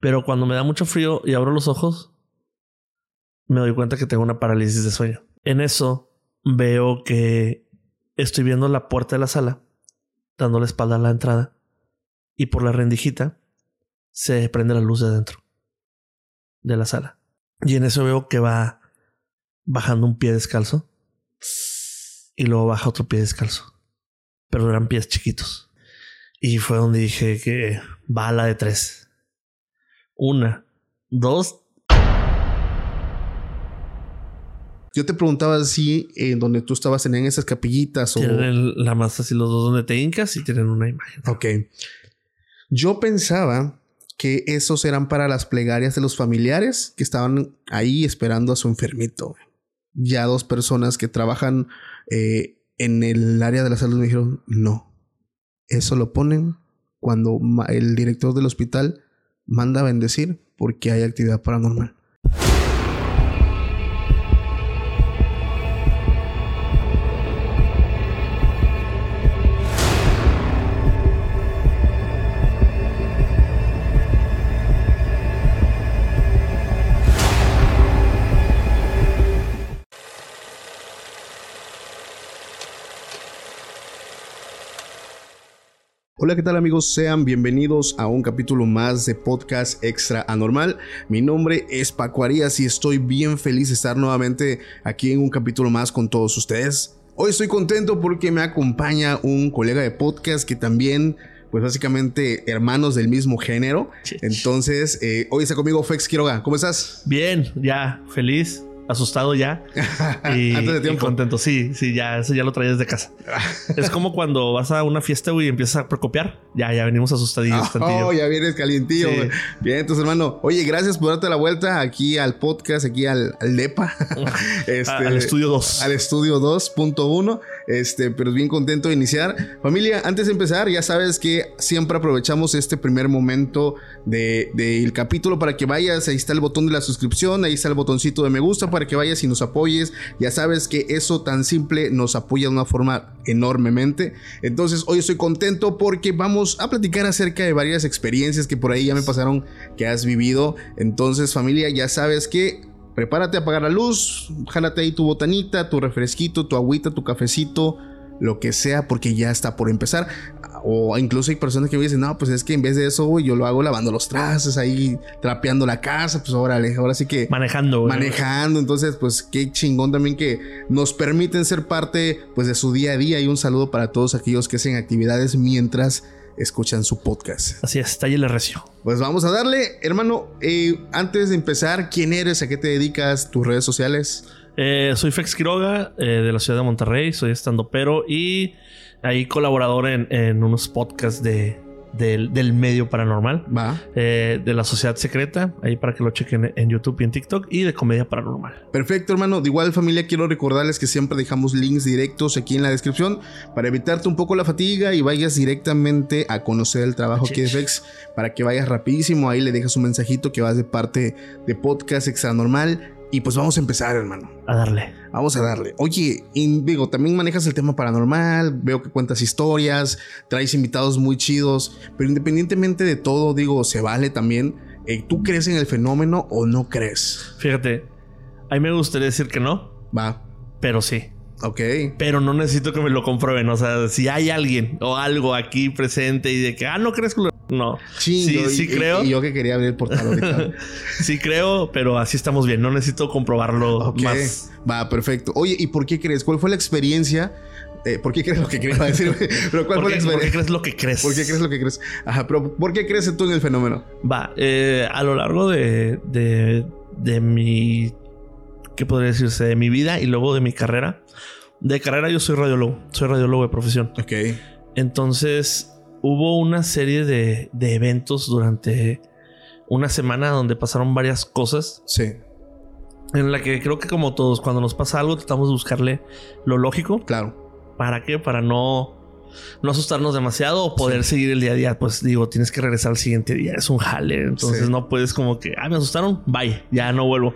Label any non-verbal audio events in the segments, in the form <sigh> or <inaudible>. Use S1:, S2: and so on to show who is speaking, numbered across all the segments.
S1: Pero cuando me da mucho frío y abro los ojos, me doy cuenta que tengo una parálisis de sueño. En eso veo que estoy viendo la puerta de la sala, dando la espalda a la entrada, y por la rendijita se prende la luz de adentro de la sala. Y en eso veo que va bajando un pie descalzo y luego baja otro pie descalzo. Pero eran pies chiquitos. Y fue donde dije que va la de tres. Una, dos.
S2: Yo te preguntaba si en donde tú estabas en esas capillitas o.
S1: Tienen la más así los dos donde te hincas y tienen una imagen.
S2: Ok. Yo pensaba que esos eran para las plegarias de los familiares que estaban ahí esperando a su enfermito. Ya dos personas que trabajan eh, en el área de la salud me dijeron, no, eso lo ponen cuando el director del hospital manda a bendecir porque hay actividad paranormal. Hola, ¿qué tal amigos? Sean bienvenidos a un capítulo más de Podcast Extra Anormal. Mi nombre es Paco Arias y estoy bien feliz de estar nuevamente aquí en un capítulo más con todos ustedes. Hoy estoy contento porque me acompaña un colega de podcast que también pues básicamente hermanos del mismo género. Entonces, eh, hoy está conmigo Fex Quiroga. ¿Cómo estás?
S1: Bien, ya, feliz asustado ya. <laughs> Y, Antes de tiempo. contento. Sí, sí, ya, eso ya lo traía desde casa. <laughs> es como cuando vas a una fiesta, y empiezas a precopiar. Ya, ya venimos asustadillos.
S2: Oh, ya vienes calientillo. Bien, entonces, hermano. Oye, gracias por darte la vuelta aquí al podcast, aquí al, al DEPA. <laughs>
S1: este, al estudio 2.
S2: Al estudio 2.1. Este, pero bien contento de iniciar. Familia, antes de empezar, ya sabes que siempre aprovechamos este primer momento del de, capítulo para que vayas. Ahí está el botón de la suscripción, ahí está el botoncito de me gusta para que vayas y nos apoyes. Ya sabes que eso tan simple nos apoya de una forma enormemente. Entonces, hoy estoy contento porque vamos a platicar acerca de varias experiencias que por ahí ya me pasaron que has vivido. Entonces, familia, ya sabes que prepárate a apagar la luz, jálate ahí tu botanita, tu refresquito, tu agüita, tu cafecito, lo que sea, porque ya está por empezar. O incluso hay personas que me dicen, no, pues es que en vez de eso, yo lo hago lavando los trastes, ahí trapeando la casa, pues órale, ahora sí que...
S1: Manejando.
S2: Manejando, entonces, pues qué chingón también que nos permiten ser parte, pues, de su día a día. Y un saludo para todos aquellos que hacen actividades mientras escuchan su podcast.
S1: Así es, talle recio.
S2: Pues vamos a darle, hermano. Eh, antes de empezar, ¿quién eres? ¿A qué te dedicas? ¿Tus redes sociales?
S1: Eh, soy Fex Quiroga, eh, de la ciudad de Monterrey. Soy estando pero y ahí colaborador en unos podcasts de, del, medio paranormal.
S2: Va.
S1: Eh, de la sociedad secreta, ahí para que lo chequen en YouTube y en TikTok, y de comedia paranormal.
S2: Perfecto, hermano. De igual familia, quiero recordarles que siempre dejamos links directos aquí en la descripción para evitarte un poco la fatiga y vayas directamente a conocer el trabajo que es Fex para que vayas rapidísimo. Ahí le dejas un mensajito que vas de parte de Podcast Extra Normal y pues vamos a empezar, hermano.
S1: A darle.
S2: Vamos a darle. Oye, digo, también manejas el tema paranormal, veo que cuentas historias, traes invitados muy chidos, pero independientemente de todo, digo, se vale también. Eh, ¿Tú crees en el fenómeno o no crees?
S1: Fíjate, a mí me gustaría decir que no.
S2: Va.
S1: Pero sí.
S2: Ok.
S1: Pero no necesito que me lo comprueben. O sea, si hay alguien o algo aquí presente y de que, ah, no crees que no.
S2: sí, sí creo. Y, yo que quería abrir el portal ahorita. <laughs>
S1: sí creo, pero así estamos bien. No necesito comprobarlo más.
S2: Va, perfecto. Oye, ¿y por qué crees? ¿Cuál fue la experiencia? Eh, ¿Por qué crees lo que crees? decir, <laughs>
S1: pero. ¿Por qué crees lo que crees?
S2: ¿Por qué crees lo que crees? Ajá, pero ¿por qué crees tú en el fenómeno?
S1: Va, eh, a lo largo de, de, de mi ¿qué podría decirse? De mi vida y luego de mi carrera. De carrera yo soy radiólogo, soy radiólogo de profesión.
S2: Ok.
S1: Entonces hubo una serie de, de eventos durante una semana donde pasaron varias cosas.
S2: Sí.
S1: En la que creo que como todos, cuando nos pasa algo, tratamos de buscarle lo lógico.
S2: Claro.
S1: ¿Para qué? Para no, no asustarnos demasiado o poder seguir el día a día. Pues digo, tienes que regresar al siguiente día. Es un jale. Entonces no puedes como que, ah, me asustaron, bye, ya no vuelvo.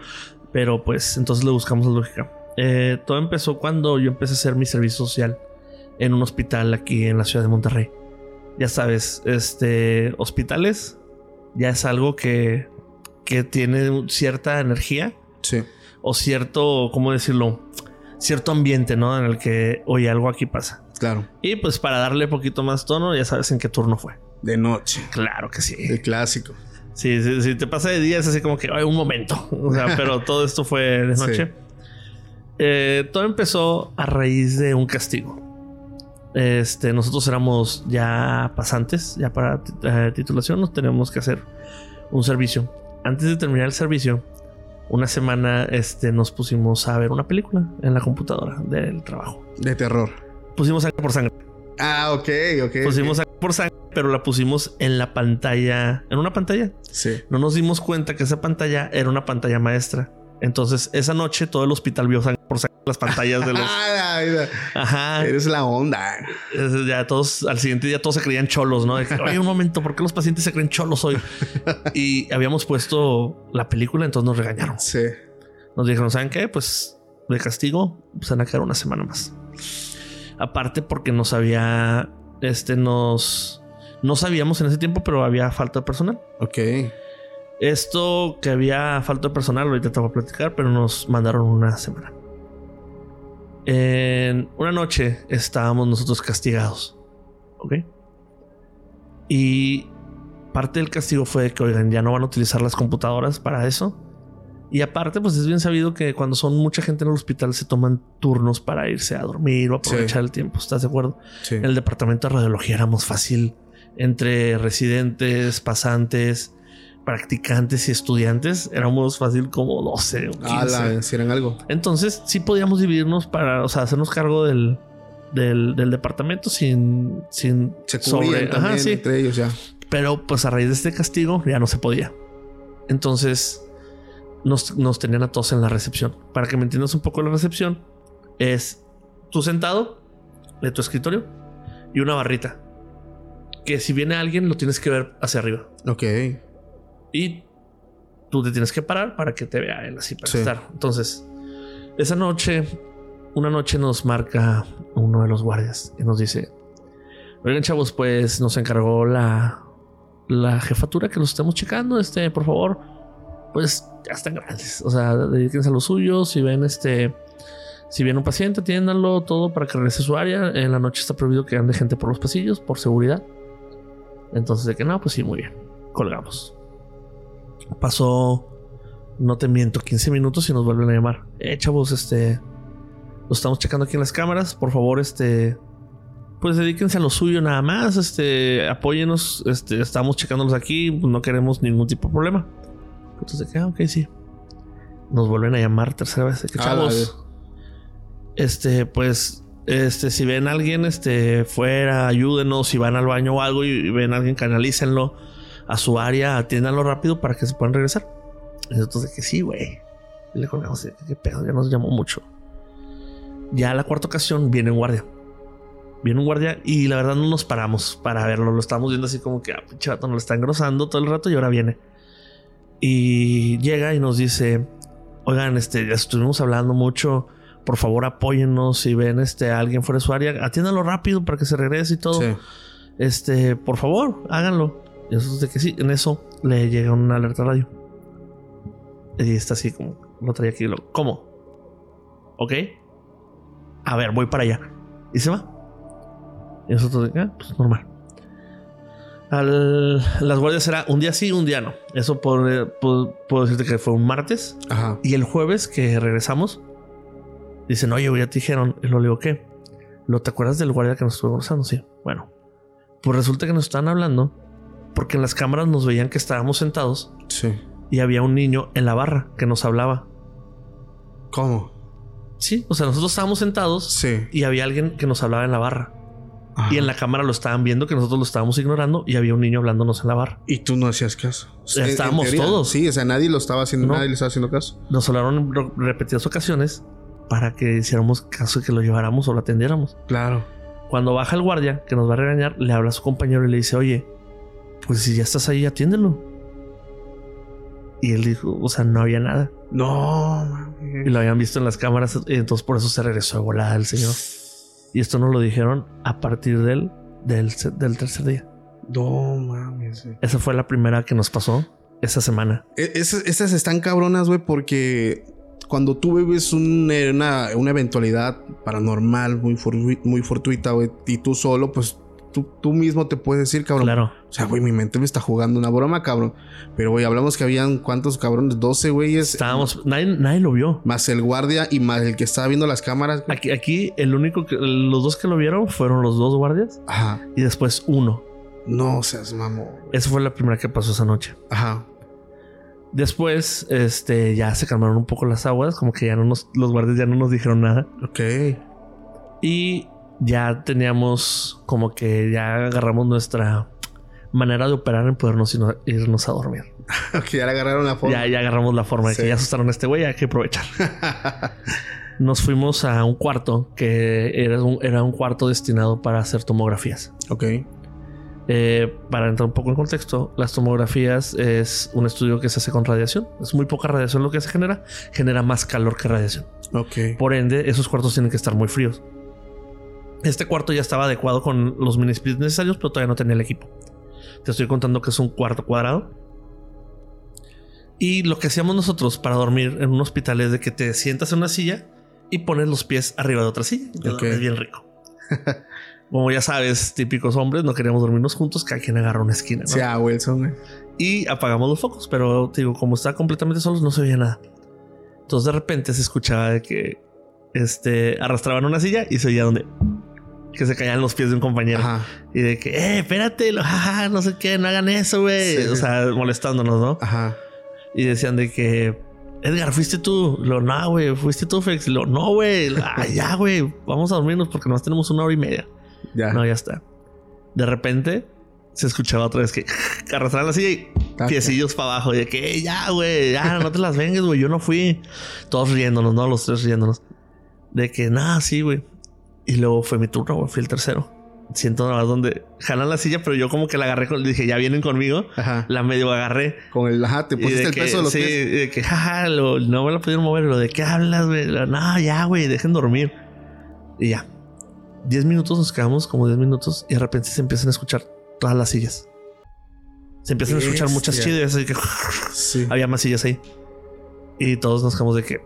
S1: Pero pues entonces le buscamos la lógica. Eh, todo empezó cuando yo empecé a hacer mi servicio social en un hospital aquí en la ciudad de Monterrey. Ya sabes, este, hospitales ya es algo que, que tiene cierta energía
S2: Sí.
S1: o cierto, ¿cómo decirlo? Cierto ambiente, ¿no? En el que, oye, algo aquí pasa.
S2: Claro.
S1: Y pues para darle poquito más tono, ya sabes en qué turno fue.
S2: De noche.
S1: Claro que sí.
S2: El clásico.
S1: Sí, sí, si te pasa de día es así como que, ay, un momento. O sea, <laughs> pero todo esto fue de noche. Eh, todo empezó a raíz de un castigo. Este, nosotros éramos ya pasantes, ya para eh, titulación, nos tenemos que hacer un servicio. Antes de terminar el servicio, una semana este, nos pusimos a ver una película en la computadora del trabajo.
S2: De terror.
S1: Pusimos sangre por sangre.
S2: Ah, ok, ok.
S1: Pusimos sangre por sangre, pero la pusimos en la pantalla, en una pantalla.
S2: Sí.
S1: No nos dimos cuenta que esa pantalla era una pantalla maestra. Entonces, esa noche todo el hospital vio sangre por las pantallas de los. <laughs>
S2: Ah.
S1: Ajá.
S2: Eres la onda.
S1: Ya todos, al siguiente día todos se creían cholos, ¿no? Que, Oye, un momento, ¿por qué los pacientes se creen cholos hoy? <laughs> Y habíamos puesto la película, entonces nos regañaron.
S2: Sí.
S1: Nos dijeron, ¿saben qué? Pues de castigo pues, van a quedar una semana más. Aparte porque nos había, este, nos, no sabíamos en ese tiempo, pero había falta de personal.
S2: Ok.
S1: Esto que había falta de personal, ahorita te voy a platicar, pero nos mandaron una semana. En una noche estábamos nosotros castigados. ¿Ok? Y parte del castigo fue que, oigan, ya no van a utilizar las computadoras para eso. Y aparte, pues es bien sabido que cuando son mucha gente en el hospital se toman turnos para irse a dormir o aprovechar el tiempo. ¿Estás de acuerdo?
S2: Sí.
S1: En el departamento de radiología éramos fácil entre residentes, pasantes, practicantes y estudiantes. Éramos fácil como 12 o 15.
S2: Ah, la, si eran algo.
S1: Entonces sí podíamos dividirnos para, o sea, hacernos cargo del, del, del departamento sin, sin
S2: Se también
S1: Ajá, sí.
S2: entre ellos ya.
S1: Pero pues a raíz de este castigo ya no se podía. Entonces nos, nos tenían a todos en la recepción. Para que me entiendas un poco la recepción, es tú sentado de tu escritorio y una barrita. Que si viene alguien lo tienes que ver hacia arriba.
S2: Ok.
S1: Y tú te tienes que parar para que te vea él así para
S2: Sí.
S1: estar. Entonces, esa noche, una noche nos marca uno de los guardias y nos dice: Oigan, chavos, pues nos encargó la, la jefatura que los estemos checando. Este, por favor, pues ya están grandes. O sea, dedíquense a lo suyo. Si ven este. Si viene un paciente, atiéndanlo todo para que regrese a su área. En la noche está prohibido que ande gente por los pasillos, por seguridad. Entonces, de que no, pues sí, muy bien. Colgamos. Pasó, no te miento, 15 minutos y nos vuelven a llamar. Eh, chavos, este. Lo estamos checando aquí en las cámaras. Por favor, este. Pues dedíquense a lo suyo nada más. Este. Apóyenos. Este. Estamos checándolos aquí. No queremos ningún tipo de problema. Entonces, de que, ah, ok, sí. Nos vuelven a llamar tercera vez. Que, chavos. Este, pues. Este, si ven a alguien, este, fuera, ayúdenos. Si van al baño o algo y ven a alguien, canalícenlo a su área, atiéndanlo rápido para que se puedan regresar. Y nosotros de que sí, güey. Y le colgamos, qué pedo, ya nos llamó mucho. Ya a la cuarta ocasión viene un guardia. Viene un guardia y la verdad no nos paramos para verlo. Lo estamos viendo así como que, ah, pinche vato, nos lo está engrosando todo el rato y ahora viene. Y llega y nos dice, oigan, este, ya estuvimos hablando mucho. Por favor, apóyennos. Si ven este, a alguien fuera de su área, atiéndanlo rápido para que se regrese y todo.
S2: Sí.
S1: Este, por favor, háganlo. Y de que sí, en eso le llega una alerta radio. Y está así como, lo traía aquí. Lo, ¿Cómo? ¿Ok? A ver, voy para allá. Y se va. Y nosotros de, ah, pues normal. Al- las guardias era un día sí, un día no. Eso puedo, puedo, puedo decirte que fue un martes.
S2: Ajá.
S1: Y el jueves que regresamos, dicen, oye, ya te dijeron. Y lo digo, ¿qué? ¿Lo te acuerdas del guardia que nos estuvo conversando? Sí. Bueno, pues resulta que nos estaban hablando porque en las cámaras nos veían que estábamos sentados
S2: Sí.
S1: y había un niño en la barra que nos hablaba.
S2: ¿Cómo?
S1: Sí, o sea, nosotros estábamos sentados
S2: Sí.
S1: y había alguien que nos hablaba en la barra.
S2: Ajá.
S1: Y en la cámara lo estaban viendo que nosotros lo estábamos ignorando y había un niño hablándonos en la barra.
S2: Y tú no hacías caso.
S1: Ya estábamos todos.
S2: Sí, o sea, nadie lo estaba haciendo,
S1: No.
S2: nadie le estaba haciendo caso.
S1: Nos hablaron en repetidas ocasiones para que hiciéramos caso y que lo lleváramos o lo atendiéramos.
S2: Claro.
S1: Cuando baja el guardia que nos va a regañar, le habla a su compañero y le dice, oye, pues si ya estás ahí, atiéndelo. Y él dijo, o sea, no había nada.
S2: No,
S1: Y
S2: mami.
S1: lo habían visto en las cámaras, y entonces por eso se regresó de volada el señor. Y esto nos lo dijeron a partir del, del, del tercer día.
S2: No mames. güey.
S1: Esa fue la primera que nos pasó esa semana.
S2: E- Esas, están cabronas, güey, porque cuando tú vives un- una, una eventualidad paranormal muy fortuita, güey, y tú solo, pues tú, tú mismo te puedes decir, cabrón.
S1: Claro.
S2: O sea, güey, mi mente me está jugando una broma, cabrón. Pero, güey, hablamos que habían cuántos cabrones, 12 güeyes.
S1: Estábamos, nadie, nadie lo vio.
S2: Más el guardia y más el que estaba viendo las cámaras. güey.
S1: Aquí, aquí el único que, los dos que lo vieron fueron los dos guardias
S2: Ajá.
S1: y después uno.
S2: No seas mamón.
S1: Esa fue la primera que pasó esa noche.
S2: Ajá.
S1: Después, este, ya se calmaron un poco las aguas, como que ya no nos, los guardias ya no nos dijeron nada.
S2: Ok.
S1: Y ya teníamos como que ya agarramos nuestra manera de operar en podernos irnos, irnos a dormir. <laughs>
S2: Ok, ya le agarraron la forma.
S1: Ya, ya agarramos la forma de
S2: Sí.
S1: que ya asustaron a este güey, hay que aprovechar. <laughs> Nos fuimos a un cuarto que era un, era un cuarto destinado para hacer tomografías.
S2: ok.
S1: Eh, para entrar un poco en contexto, las tomografías es un estudio que se hace con radiación. Es muy poca radiación lo que se genera. Genera más calor que radiación.
S2: Ok.
S1: Por ende, esos cuartos tienen que estar muy fríos. Este cuarto ya estaba adecuado con los mini necesarios, pero todavía no tenía el equipo. Te estoy contando que es un cuarto cuadrado. Y lo que hacíamos nosotros para dormir en un hospital es de que te sientas en una silla y pones los pies arriba de otra silla. Y te
S2: Ok.
S1: duermes bien rico. <laughs> Como ya sabes, típicos hombres, no queríamos dormirnos juntos, cada quien agarra una esquina. ¿no?
S2: Sí, a Wilson,
S1: y apagamos los focos, pero te digo, como estaba completamente solos, no se veía nada. Entonces de repente se escuchaba de que este arrastraban una silla y se oía donde que se caían los pies de un compañero
S2: Ajá.
S1: y de que, eh, espérate, lo- jaja, no sé qué, no hagan eso, güey.
S2: Sí.
S1: O sea, molestándonos, ¿no?
S2: Ajá.
S1: Y decían de que, Edgar, fuiste tú. Lo, no, güey, fuiste tú, Fex. Lo, no, güey, ah, <laughs> ya, güey, vamos a dormirnos porque nomás tenemos una hora y media.
S2: Ya.
S1: No, ya está. De repente se escuchaba otra vez que <laughs> arrastraban la silla y
S2: Taca.
S1: piecillos para abajo. Y de que, "Eh, ya, güey, ya, <laughs> no te las vengas, güey. Yo no fui. Todos riéndonos, ¿no? Los tres riéndonos. De que, nada, sí, güey. Y luego fue mi turno, güey. Fui el tercero. Siento nada más donde jalan la silla, pero yo como que la agarré con... Dije, ya vienen conmigo.
S2: Ajá.
S1: La medio agarré.
S2: Con el ajá, te pusiste el
S1: que,
S2: peso de los
S1: sí,
S2: pies.
S1: de que, jaja, lo- no me lo pudieron mover. Lo de qué hablas, güey. No, ya, güey, dejen dormir. Y ya. Diez minutos nos quedamos, como diez minutos, y de repente se empiezan a escuchar todas las sillas. Se empiezan a escuchar muchas chidas, así que
S2: Sí.
S1: había más sillas ahí. Y todos nos quedamos de que,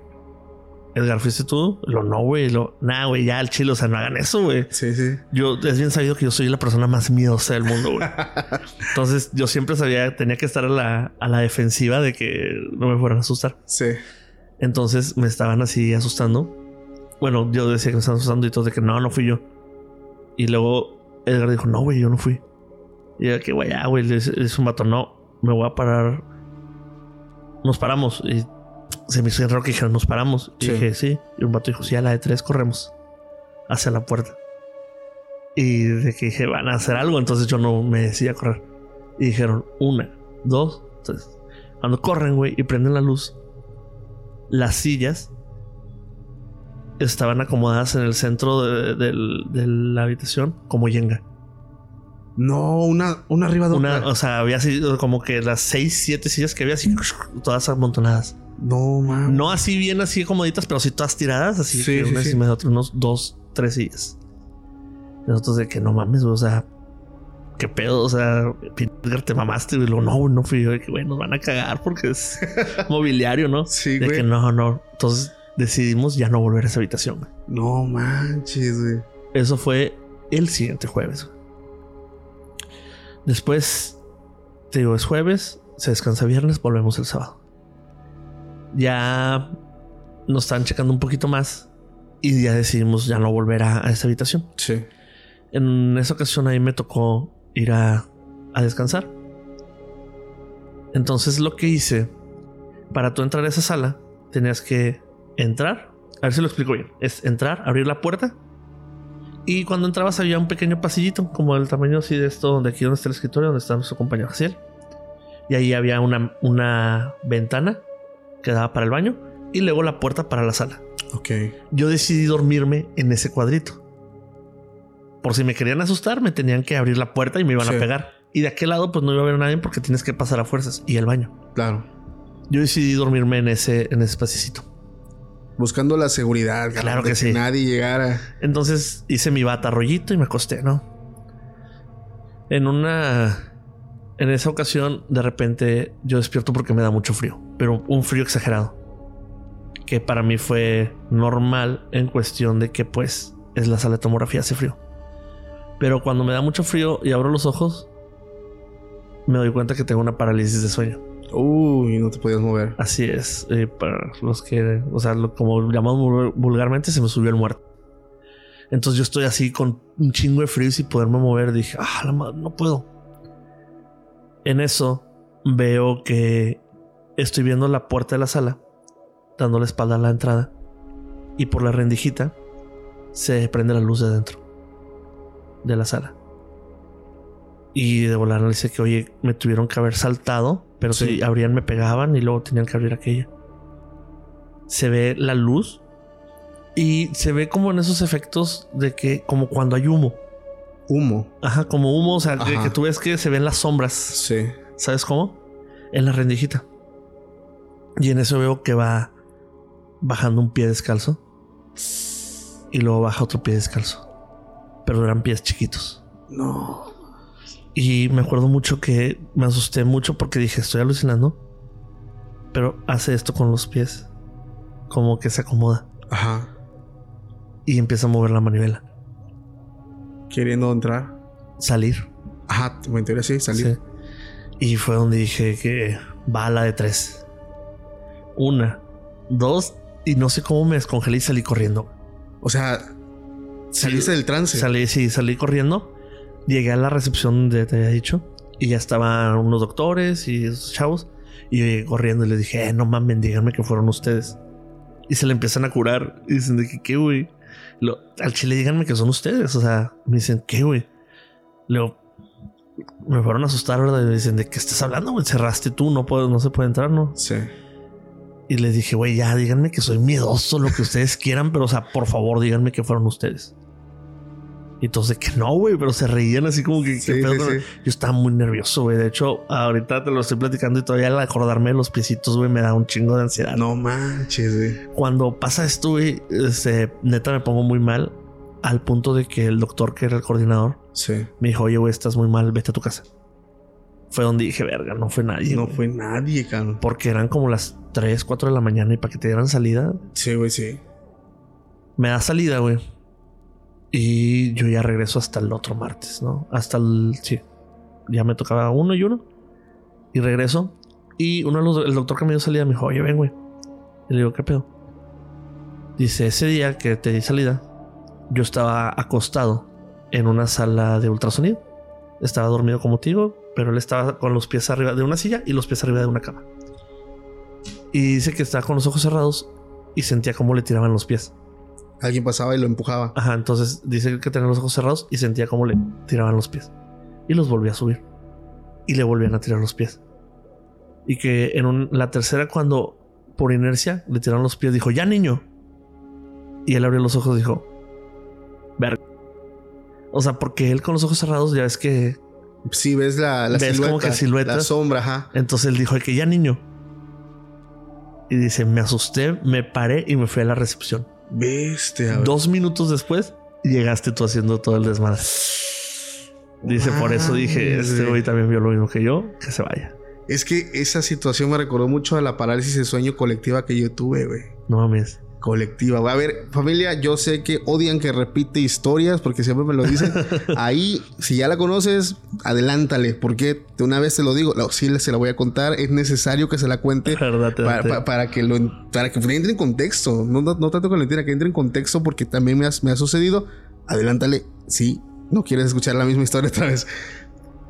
S1: Edgar, ¿fuiste tú? Lo no, güey. Lo, nah, güey, ya el chilo, o sea, no hagan eso, güey.
S2: Sí, sí.
S1: Yo, es bien sabido que yo soy la persona más miedosa del mundo, güey. <laughs> Entonces, yo siempre sabía, tenía que estar a la, a la defensiva de que no me fueran a asustar.
S2: Sí.
S1: Entonces, me estaban así asustando. Bueno, yo decía que me estaban asustando y todos de que no, no fui yo. Y luego Edgar dijo, no, güey, yo no fui. Y yo, que güey, ya, güey, le dice un vato, no, me voy a parar. Nos paramos. Y se me hizo bien raro que dijeron, nos paramos. Y
S2: Sí.
S1: dije, sí. Y un vato dijo, sí, a la de tres corremos hacia la puerta. Y de que dije, van a hacer algo. Entonces yo no me decidí a correr. Y dijeron, una, dos, tres. Cuando corren, güey, y prenden la luz, las sillas estaban acomodadas en el centro de, de la habitación como yenga.
S2: No, una, una arriba de
S1: Una,
S2: otra.
S1: o sea, había así como que las seis, siete sillas que había así, todas amontonadas.
S2: No, mames.
S1: No así bien así comoditas, pero sí todas tiradas, así
S2: Sí,
S1: que
S2: sí,
S1: una
S2: sí.
S1: de otra, unos dos, tres sillas. Y nosotros de que no mames, o sea, qué pedo, o sea, te mamaste, güey. Luego, no, no fui yo, de que güey, nos van a cagar porque es <laughs> mobiliario, ¿no?
S2: Sí,
S1: de
S2: güey.
S1: que no, no. Entonces decidimos ya no volver a esa habitación.
S2: No manches, güey.
S1: Eso fue el siguiente jueves. Después, te digo, es jueves, se descansa viernes, volvemos el sábado. Ya nos están checando un poquito más y ya decidimos ya no volver a, a esa habitación.
S2: Sí.
S1: En esa ocasión ahí me tocó ir a, a descansar. Entonces lo que hice, para tú entrar a esa sala, tenías que entrar. A ver si lo explico bien. Es entrar, abrir la puerta. Y cuando entrabas había un pequeño pasillito, como del tamaño así de esto, donde aquí donde está el escritorio, donde está nuestro compañero Jaciel. Y ahí había una, una ventana que daba para el baño y luego la puerta para la sala
S2: Ok.
S1: yo decidí dormirme en ese cuadrito. Por si me querían asustar, me tenían que abrir la puerta y me iban
S2: Sí.
S1: a pegar. Y de aquel lado, pues no iba a haber nadie porque tienes que pasar a fuerzas y el baño.
S2: Claro.
S1: Yo decidí dormirme en ese, en ese espacito.
S2: Buscando la seguridad.
S1: Claro que sí.
S2: Nadie llegara.
S1: Entonces hice mi bata rollito y me acosté, ¿no? En una. En esa ocasión, de repente, yo despierto porque me da mucho frío, pero un frío exagerado. Que para mí fue normal en cuestión de que, pues, es la sala de tomografía, hace frío. Pero cuando me da mucho frío y abro los ojos, me doy cuenta que tengo una parálisis de sueño.
S2: Uy, no te podías mover.
S1: Así es. eh, para los que, o sea, como llamamos vul- vulgarmente, se me subió el muerto. Entonces yo estoy así con un chingo de frío y sin poderme mover. Dije, ah, la madre, no puedo. En eso veo que estoy viendo la puerta de la sala, dando la espalda a la entrada, y por la rendijita se prende la luz de dentro de la sala. Y de volar le dice que, oye, me tuvieron que haber saltado, pero
S2: Sí.
S1: si abrían me pegaban y luego tenían que abrir aquella. Se ve la luz y se ve como en esos efectos de que, como cuando hay humo.
S2: Humo.
S1: Ajá, como humo, o sea, que, que tú ves que se ven las sombras.
S2: Sí.
S1: ¿Sabes cómo? En la rendijita. Y en eso veo que va bajando un pie descalzo. Y luego baja otro pie descalzo. Pero eran pies chiquitos.
S2: No.
S1: Y me acuerdo mucho que me asusté mucho porque dije, estoy alucinando. Pero hace esto con los pies. Como que se acomoda.
S2: Ajá.
S1: Y empieza a mover la manivela.
S2: Queriendo entrar.
S1: Salir.
S2: Ajá, en teoría sí, salir.
S1: Sí. Y fue donde dije que bala de tres. Una, dos, y no sé cómo me descongelé y salí corriendo.
S2: O sea, saliste del trance.
S1: Salí, sí, salí corriendo. Llegué a la recepción donde te había dicho. Y ya estaban unos doctores y esos chavos. Y yo llegué corriendo y les dije, eh, no mames, díganme que fueron ustedes. Y se le empiezan a curar. Y dicen de que, ¿qué, güey? Al chile díganme que son ustedes. O sea, me dicen, ¿qué, güey? Luego, me fueron a asustar, ¿verdad? Y me dicen, ¿de qué estás hablando, güey? Cerraste tú, no, puedo, no se puede entrar, ¿no?
S2: Sí.
S1: Y les dije, güey, ya díganme que soy miedoso, lo que ustedes quieran, pero o sea, por favor, díganme que fueron ustedes. Y entonces que no, güey, pero se reían así como que, ¿qué
S2: Sí,
S1: pedo
S2: sí,
S1: con-
S2: sí.
S1: Yo estaba muy nervioso, güey. De hecho, ahorita te lo estoy platicando y todavía al acordarme de los piecitos, güey, me da un chingo de ansiedad.
S2: No manches, güey.
S1: Cuando pasa esto, güey, este, neta me pongo muy mal al punto de que el doctor, que era el coordinador, me dijo, oye, güey, estás muy mal, vete a tu casa. Fue donde dije, verga, no fue nadie.
S2: No
S1: güey".
S2: fue nadie, cabrón.
S1: Porque eran como las 3, 4 de la mañana y para que te dieran salida,
S2: Sí, güey, sí.
S1: me da salida, güey. Y yo ya regreso hasta el otro martes, ¿no? Hasta el. Sí. Ya me tocaba uno y uno. Y regreso. Y uno de los. El doctor que me dio salida me dijo, oye, ven, güey. Y le digo, ¿qué pedo? Dice, ese día que te di salida, yo estaba acostado en una sala de ultrasonido. Estaba dormido como te digo, pero él estaba con los pies arriba de una silla y los pies arriba de una cama. Y dice que estaba con los ojos cerrados y sentía cómo le tiraban los pies.
S2: Alguien pasaba y lo empujaba.
S1: Ajá, entonces dice que tenía los ojos cerrados y sentía como le tiraban los pies. Y los volvía a subir. Y le volvían a tirar los pies. Y que en un- la tercera, cuando por inercia le tiraron los pies, dijo, ya niño. Y él abrió los ojos y dijo, verga. O sea, porque él con los ojos cerrados ya ves que...
S2: Sí, ves la, la
S1: Ves
S2: silueta.
S1: como que siluetas.
S2: La sombra, ajá.
S1: Entonces él dijo que ya niño. Y dice, me asusté, me paré y me fui a la recepción.
S2: Bestia.
S1: Dos minutos después llegaste tú haciendo todo el desmadre. Dice, por eso dije, este
S2: güey
S1: también vio lo mismo que yo, que se vaya.
S2: Es que esa situación me recordó mucho a la parálisis de sueño colectiva que yo tuve, güey.
S1: No mames.
S2: Colectiva. A ver, familia, yo sé que odian que repite historias porque siempre me lo dicen. <laughs> Ahí, si ya la conoces, adelántale, porque de una vez te lo digo, no, sí se la voy a contar, es necesario que se la cuente <laughs> para,
S1: te-
S2: pa- para que lo para que entre en contexto. No, no, no tanto que lo entienda, que entre en contexto porque también me ha, me ha sucedido. Adelántale, si no quieres escuchar la misma historia otra vez.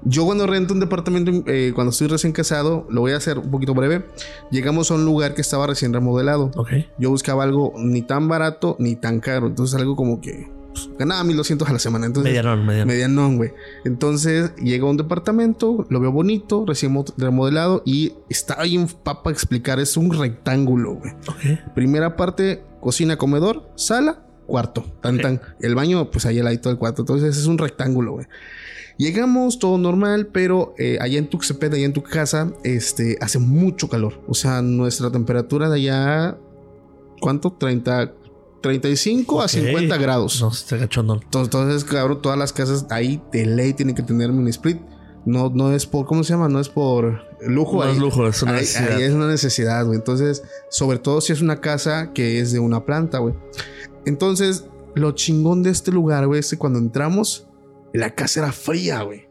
S2: Yo cuando rento un departamento, eh, cuando estoy recién casado, lo voy a hacer un poquito breve. Llegamos a un lugar que estaba recién remodelado.
S1: Ok.
S2: Yo buscaba algo ni tan barato ni tan caro. Entonces algo como que pues, ganaba 1200 a la semana. Entonces,
S1: Medianón, medianón.
S2: Medianón, güey. Entonces llega a un departamento, lo veo bonito, recién mo- remodelado y está bien papa explicar. Es un rectángulo, güey.
S1: ok.
S2: Primera parte, cocina, comedor, sala, cuarto. Tan, tan. El baño, pues ahí al ladito del cuarto. Entonces es un rectángulo, güey. Llegamos, todo normal, pero eh, allá en Tuxtepec, allá en tu casa, este, hace mucho calor. O sea, nuestra temperatura de allá, ¿cuánto? 30, 35 a
S1: Ok.
S2: 50 grados.
S1: No, está cachondón.
S2: Entonces, cabrón, todas las casas ahí de ley tienen que tener mini split. No, no es por, ¿cómo se llama? No es por lujo.
S1: No es
S2: ahí-
S1: lujo, es una
S2: ahí-
S1: necesidad.
S2: ahí es una necesidad, güey. Entonces, sobre todo si es una casa que es de una planta, güey. Entonces, lo chingón de este lugar, güey, es que cuando entramos, la casa era fría, güey.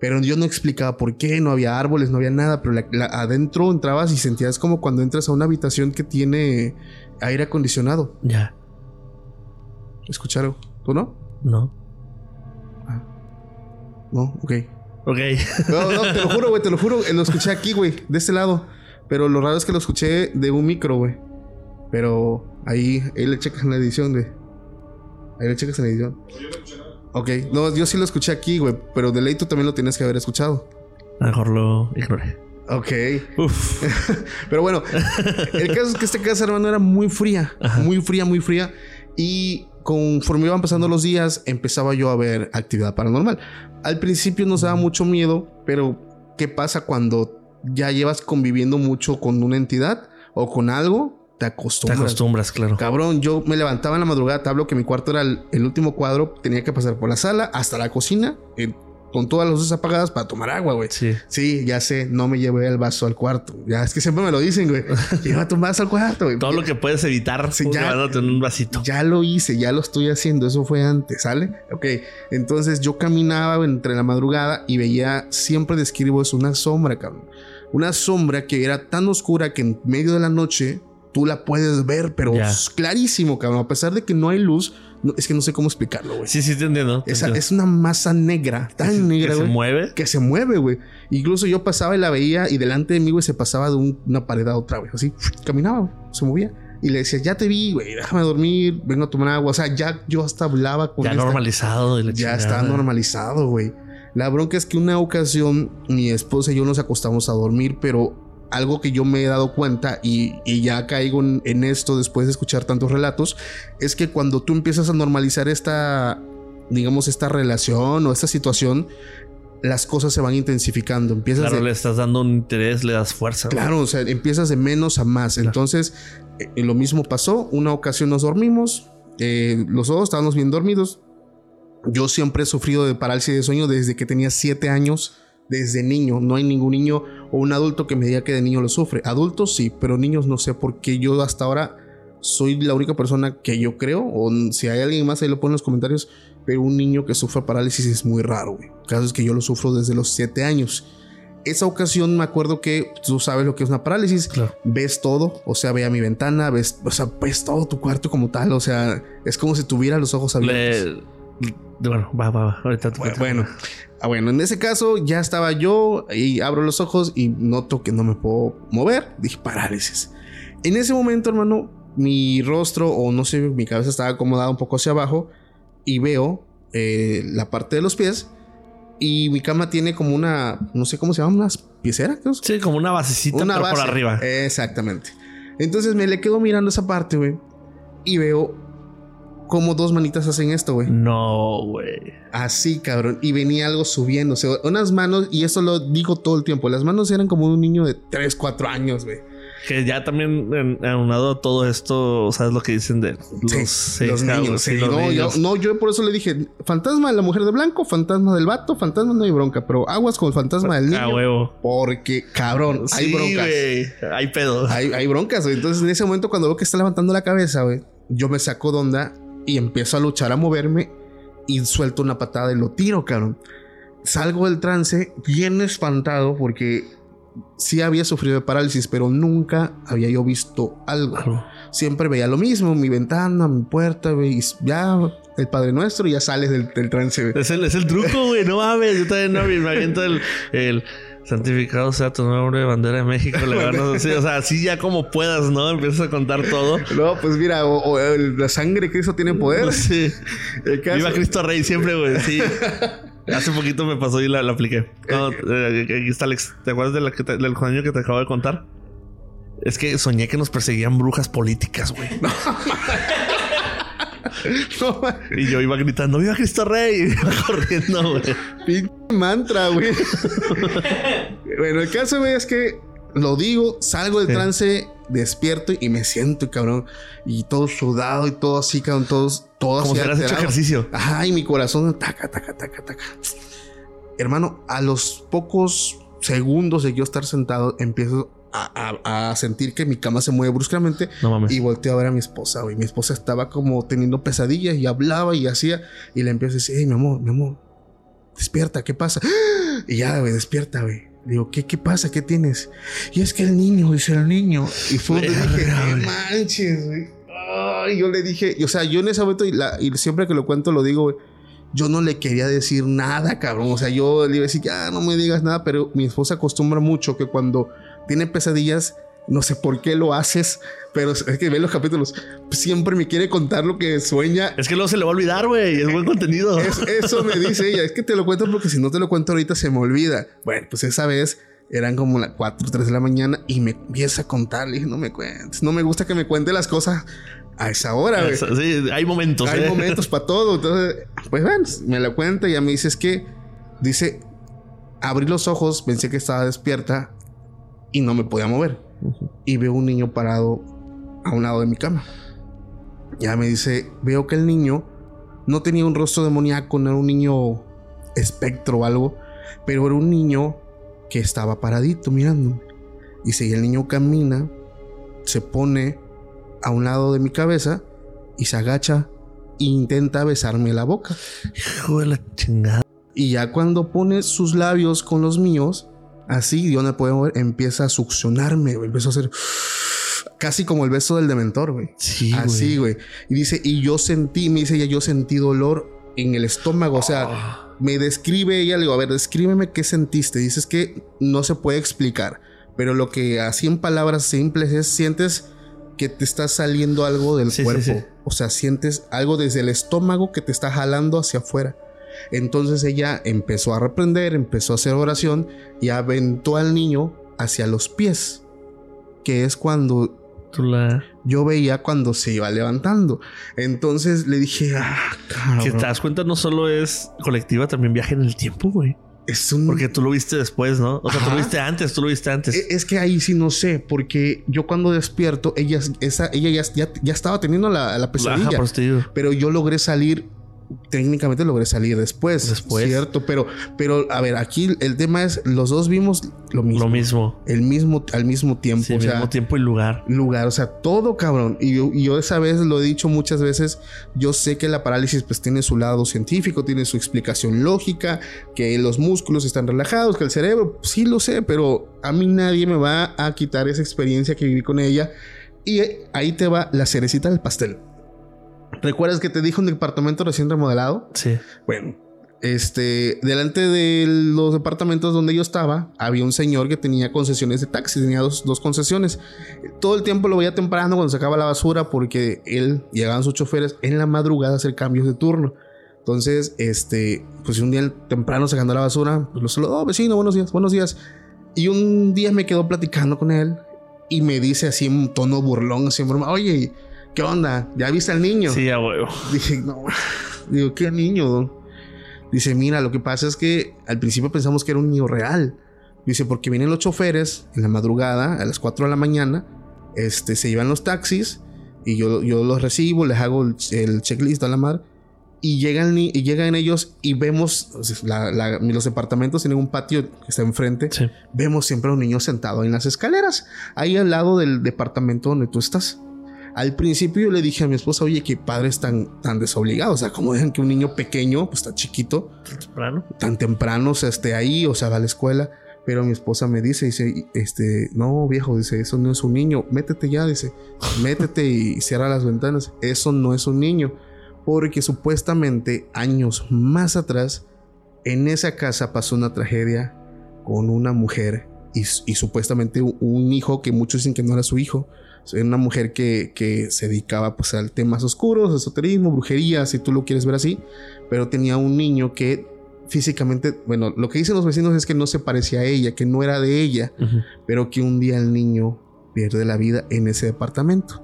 S2: Pero yo no explicaba por qué, no había árboles, no había nada, pero la- la- adentro entrabas y sentías como cuando entras a una habitación que tiene aire acondicionado.
S1: Ya.
S2: ¿Escucharon? ¿Tú no?
S1: No.
S2: No, ok.
S1: Ok. <laughs>
S2: No, no, te lo juro, güey, te lo juro. Lo escuché aquí, güey, de este lado. Pero lo raro es que lo escuché de un micro, güey. Pero ahí, ahí le checas en la edición, güey. Ahí le checas en la edición. Ok, no, yo sí lo escuché aquí, güey. Pero de ley tú también lo tienes que haber escuchado.
S1: A lo mejor lo ignoré.
S2: Ok.
S1: Uf. <laughs>
S2: Pero bueno, el caso es que esta casa, hermano, era muy fría.
S1: Ajá.
S2: Muy fría, muy fría. Y conforme iban pasando los días, empezaba yo a ver actividad paranormal. Al principio nos daba mucho miedo, pero ¿qué pasa cuando ya llevas conviviendo mucho con una entidad o con algo? Te
S1: Te
S2: acostumbras.
S1: acostumbras, claro.
S2: Cabrón, yo me levantaba en la madrugada, te hablo que mi cuarto era el, el último cuadro, tenía que pasar por la sala hasta la cocina, eh, con todas las luces apagadas para tomar agua, güey.
S1: Sí.
S2: Sí, ya sé, no me llevé el vaso al cuarto. Ya es que siempre me lo dicen, güey. <laughs> Lleva tu vaso al cuarto, güey.
S1: Todo lo que puedes evitar
S2: Sí, ya-
S1: llevándote en un vasito.
S2: Ya lo hice, ya lo estoy haciendo. Eso fue antes, ¿sale? Ok, entonces yo caminaba entre la madrugada y veía, siempre describo eso, una sombra, cabrón. Una sombra que era tan oscura que en medio de la noche tú la puedes ver, pero es clarísimo, cabrón. A pesar de que no hay luz, no- es que no sé cómo explicarlo, güey.
S1: Sí, sí, te entiendo. te
S2: Esa-
S1: entiendo.
S2: es una masa negra, tan
S1: Que
S2: negra,
S1: se
S2: güey.
S1: mueve.
S2: que se mueve, güey. Incluso yo pasaba y la veía y delante de mí, güey, se pasaba de un- una pared a otra, güey. Así, caminaba, se movía. Y le decía, ya te vi, güey, déjame dormir, vengo a tomar agua. O sea, ya yo hasta hablaba con
S1: Ya
S2: esta-
S1: normalizado.
S2: Ya
S1: chingada.
S2: está normalizado, güey. La bronca es que una ocasión mi esposa y yo nos acostamos a dormir, pero algo que yo me he dado cuenta y, y ya caigo en, en esto después de escuchar tantos relatos, es que cuando tú empiezas a normalizar esta, digamos, esta relación o esta situación, las cosas se van intensificando. Empiezas
S1: Claro,
S2: de-
S1: le estás dando un interés, le das fuerza. güey.
S2: Claro, o sea, empiezas de menos a más. Entonces, eh, lo mismo pasó. Una ocasión nos dormimos, eh, los dos estábamos bien dormidos. Yo siempre he sufrido de parálisis de sueño desde que tenía 7 años, desde niño. No hay ningún niño o un adulto que me diga que de niño lo sufre. Adultos sí, pero niños no sé, porque yo hasta ahora soy la única persona que yo creo, o si hay alguien más ahí lo pone en los comentarios, pero un niño que sufre parálisis es muy raro, güey. El caso es que yo lo sufro desde los 7 años. Esa ocasión me acuerdo que tú sabes lo que es una parálisis,
S1: Claro.
S2: ves todo, o sea, ve a mi ventana, ves, o sea, ves todo tu cuarto como tal, o sea, es como si tuviera los ojos abiertos.
S1: Le- Bueno, va, va, va. Ahorita
S2: Bueno, bueno, ah, bueno, en ese caso ya estaba yo y abro los ojos y noto que no me puedo mover. Dije parálisis. En ese momento, hermano, mi rostro o no sé, mi cabeza estaba acomodada un poco hacia abajo y veo eh, la parte de los pies y mi cama tiene como una, no sé cómo se llama, unas pieceras.
S1: Sí, como una basecita
S2: Una
S1: pero por
S2: base.
S1: arriba.
S2: Exactamente. Entonces me le quedo mirando esa parte, güey. Y veo como dos manitas hacen esto, güey.
S1: No, güey.
S2: Así, cabrón. Y venía algo subiendo. O sea, unas manos, y eso lo digo todo el tiempo. Las manos eran como de un niño de 3, 4 años, güey.
S1: Que ya también en- aunado a todo esto, ¿sabes lo que dicen de los,
S2: Sí, los niños.
S1: sí,
S2: sí.
S1: los
S2: no,
S1: niños.
S2: Yo, no, yo por eso le dije: fantasma de la mujer de blanco, fantasma del vato, fantasma no hay bronca. Pero aguas con el fantasma del niño.
S1: Ah, huevo.
S2: Porque, cabrón, hay broncas.
S1: Hay pedo.
S2: Hay, hay broncas, güey. Entonces, en ese momento, cuando veo que está levantando la cabeza, güey, yo me saco de onda y empiezo a luchar, a moverme y suelto una patada y lo tiro, cabrón. Salgo del trance bien espantado porque sí había sufrido de parálisis, pero nunca había yo visto algo. Siempre veía lo mismo, mi ventana, mi puerta, y ya el Padre Nuestro y ya sales del, del trance.
S1: Es el, es el truco, güey. No mames. Yo también no me aviento el, el santificado sea tu nombre, bandera de México. Le <laughs> gano, sí, o sea, así ya como puedas, ¿no? Empiezas a contar todo.
S2: No, pues mira, o, la sangre de Cristo tiene poder. <laughs>
S1: Sí.
S2: El caso-
S1: Viva Cristo Rey siempre, güey. Sí. <laughs> Hace poquito me pasó y la, la apliqué. No, eh, aquí está Alex. ¿Te acuerdas de la que te- del sueño que te acabo de contar? Es que soñé que nos perseguían brujas políticas, güey.
S2: No, ma-
S1: Y yo iba gritando, ¡Viva Cristo Rey! Y iba corriendo, güey.
S2: Pinche mantra, güey. Bueno, el caso, güey, es que lo digo, salgo del
S1: Sí.
S2: trance despierto y me siento, cabrón. Y todo sudado y todo así, cabrón. Todos, todo
S1: Como si hubieras hecho ejercicio.
S2: Ajá, y mi corazón, taca, taca, taca, taca. Hermano, a los pocos segundos de yo estar sentado, empiezo a, a- a sentir que mi cama se mueve bruscamente
S1: No mames.
S2: y volteo a ver a mi esposa, güey. Mi esposa estaba como teniendo pesadillas y hablaba y hacía. Y le empiezo a decir, hey, mi amor, mi amor, despierta, ¿qué pasa? <gasps> Y ya, güey, despierta, güey. Digo, ¿qué, ¿qué pasa? ¿Qué tienes? Y es que el niño, dice el niño. Y fue donde dije, no manches, güey. Yo le dije, y, o sea, yo en ese momento, y, la- y siempre que lo cuento, lo digo, güey. Yo no le quería decir nada, cabrón. O sea, yo le iba a decir, ya no me digas nada, pero mi esposa acostumbra mucho que cuando tiene pesadillas, no sé por qué lo haces, pero es que ve los capítulos, siempre me quiere contar lo que sueña.
S1: Es que luego se le va a olvidar, güey. Es buen contenido.
S2: Es- eso me dice ella, es que te lo cuento porque si no te lo cuento ahorita se me olvida. Bueno, pues esa vez eran como las 4 3 de la mañana y me empieza a contar. Le dije, no me cuentes, no me gusta que me cuente las cosas a esa hora, güey.
S1: Sí, hay momentos.
S2: Hay
S1: ¿eh?
S2: momentos para todo. Entonces, pues bueno, me la cuenta y ya me dice es que dice, abrí los ojos, pensé que estaba despierta y no me podía mover. Y veo un niño parado a un lado de mi cama. Ya me dice, veo que el niño no tenía un rostro demoníaco, no era un niño espectro o algo, pero era un niño que estaba paradito mirándome. Y el niño camina, se pone a un lado de mi cabeza y se agacha e intenta besarme la boca.
S1: Hijo de la chingada.
S2: Y ya cuando pone sus labios con los míos, así, yo no me puedo mover, empieza a succionarme, güey. Empezó a hacer casi como el beso del dementor, güey.
S1: Sí,
S2: Así, güey. Y dice, y yo sentí, me dice ella, yo sentí dolor en el estómago. O sea,
S1: Ah,
S2: me describe ella, le digo, a ver, descríbeme qué sentiste. Dices que no se puede explicar, pero lo que así en palabras simples es, sientes que te está saliendo algo del
S1: Sí, sí,
S2: cuerpo.
S1: sí.
S2: O sea, sientes algo desde el estómago que te está jalando hacia afuera. Entonces ella empezó a reprender, empezó a hacer oración y aventó al niño hacia los pies, que es cuando
S1: tú
S2: yo veía cuando se iba levantando. Entonces le dije, ah,
S1: Que te
S2: cabrón.
S1: das cuenta, no solo es colectiva, también viaja en el tiempo, güey.
S2: Es un
S1: Porque tú lo viste después, ¿no? O sea, tú
S2: Ajá.
S1: lo viste antes, tú lo viste antes.
S2: E- Es que ahí sí no sé, porque yo cuando despierto, ella, esa, ella ya, ya, ya estaba teniendo la, la
S1: Ajá,
S2: pesadilla.
S1: te digo.
S2: pero yo logré salir, técnicamente logré salir después.
S1: Después.
S2: Cierto, pero, pero a ver, aquí el tema es, los dos vimos lo mismo.
S1: Lo mismo.
S2: El mismo, al mismo tiempo.
S1: Sí,
S2: o sea,
S1: mismo tiempo y lugar.
S2: lugar, o sea, todo cabrón. Y yo, y yo esa vez lo he dicho muchas veces, yo sé que la parálisis pues tiene su lado científico, tiene su explicación lógica, que los músculos están relajados, que el cerebro, pues, sí lo sé, pero a mí nadie me va a quitar esa experiencia que viví con ella. Y ahí te va la cerecita del pastel. ¿Recuerdas que te dijo un departamento recién remodelado?
S1: Sí.
S2: Bueno, este, delante de los departamentos donde yo estaba, había un señor que tenía concesiones de taxi, tenía dos, dos concesiones. Todo el tiempo lo veía temprano cuando sacaba la basura porque él llegaban sus choferes en la madrugada a hacer cambios de turno. Entonces, este, pues un día temprano sacando la basura, pues lo saludó, "Oh, vecino, buenos días, buenos días. Y un día me quedó platicando con él y me dice así en tono burlón, así en broma, oye, ¿qué onda? ¿Ya viste al niño?
S1: Sí, a huevo. <laughs>
S2: Dije, no, digo, ¿qué niño? don?" Dice, mira, lo que pasa es que al principio pensamos que era un niño real. Dice, porque vienen los choferes en la madrugada, a las 4 de la mañana, este, se llevan los taxis y yo, yo los recibo, les hago el, el checklist a la madre. Y llegan, y llegan ellos y vemos la- la- los departamentos tienen un patio que está enfrente.
S1: Sí.
S2: Vemos siempre a un niño sentado en las escaleras, ahí al lado del departamento donde tú estás. Al principio yo le dije a mi esposa, oye, qué padres tan, tan desobligados. O sea, como dejan que un niño pequeño, pues está chiquito,
S1: Temprano.
S2: tan temprano, o sea, esté ahí, o sea, va a la escuela. Pero mi esposa me dice, dice, este, no, viejo, dice, eso no es un niño, métete ya, dice, métete y cierra las ventanas. Eso no es un niño. Porque supuestamente años más atrás, en esa casa pasó una tragedia con una mujer y, y supuestamente un- un hijo que muchos dicen que no era su hijo. Una mujer que, que se dedicaba pues al temas oscuros, esoterismo, brujería, si tú lo quieres ver así. Pero tenía un niño que físicamente, bueno, lo que dicen los vecinos es que no se parecía a ella, que no era de ella, pero que un día el niño pierde la vida en ese departamento.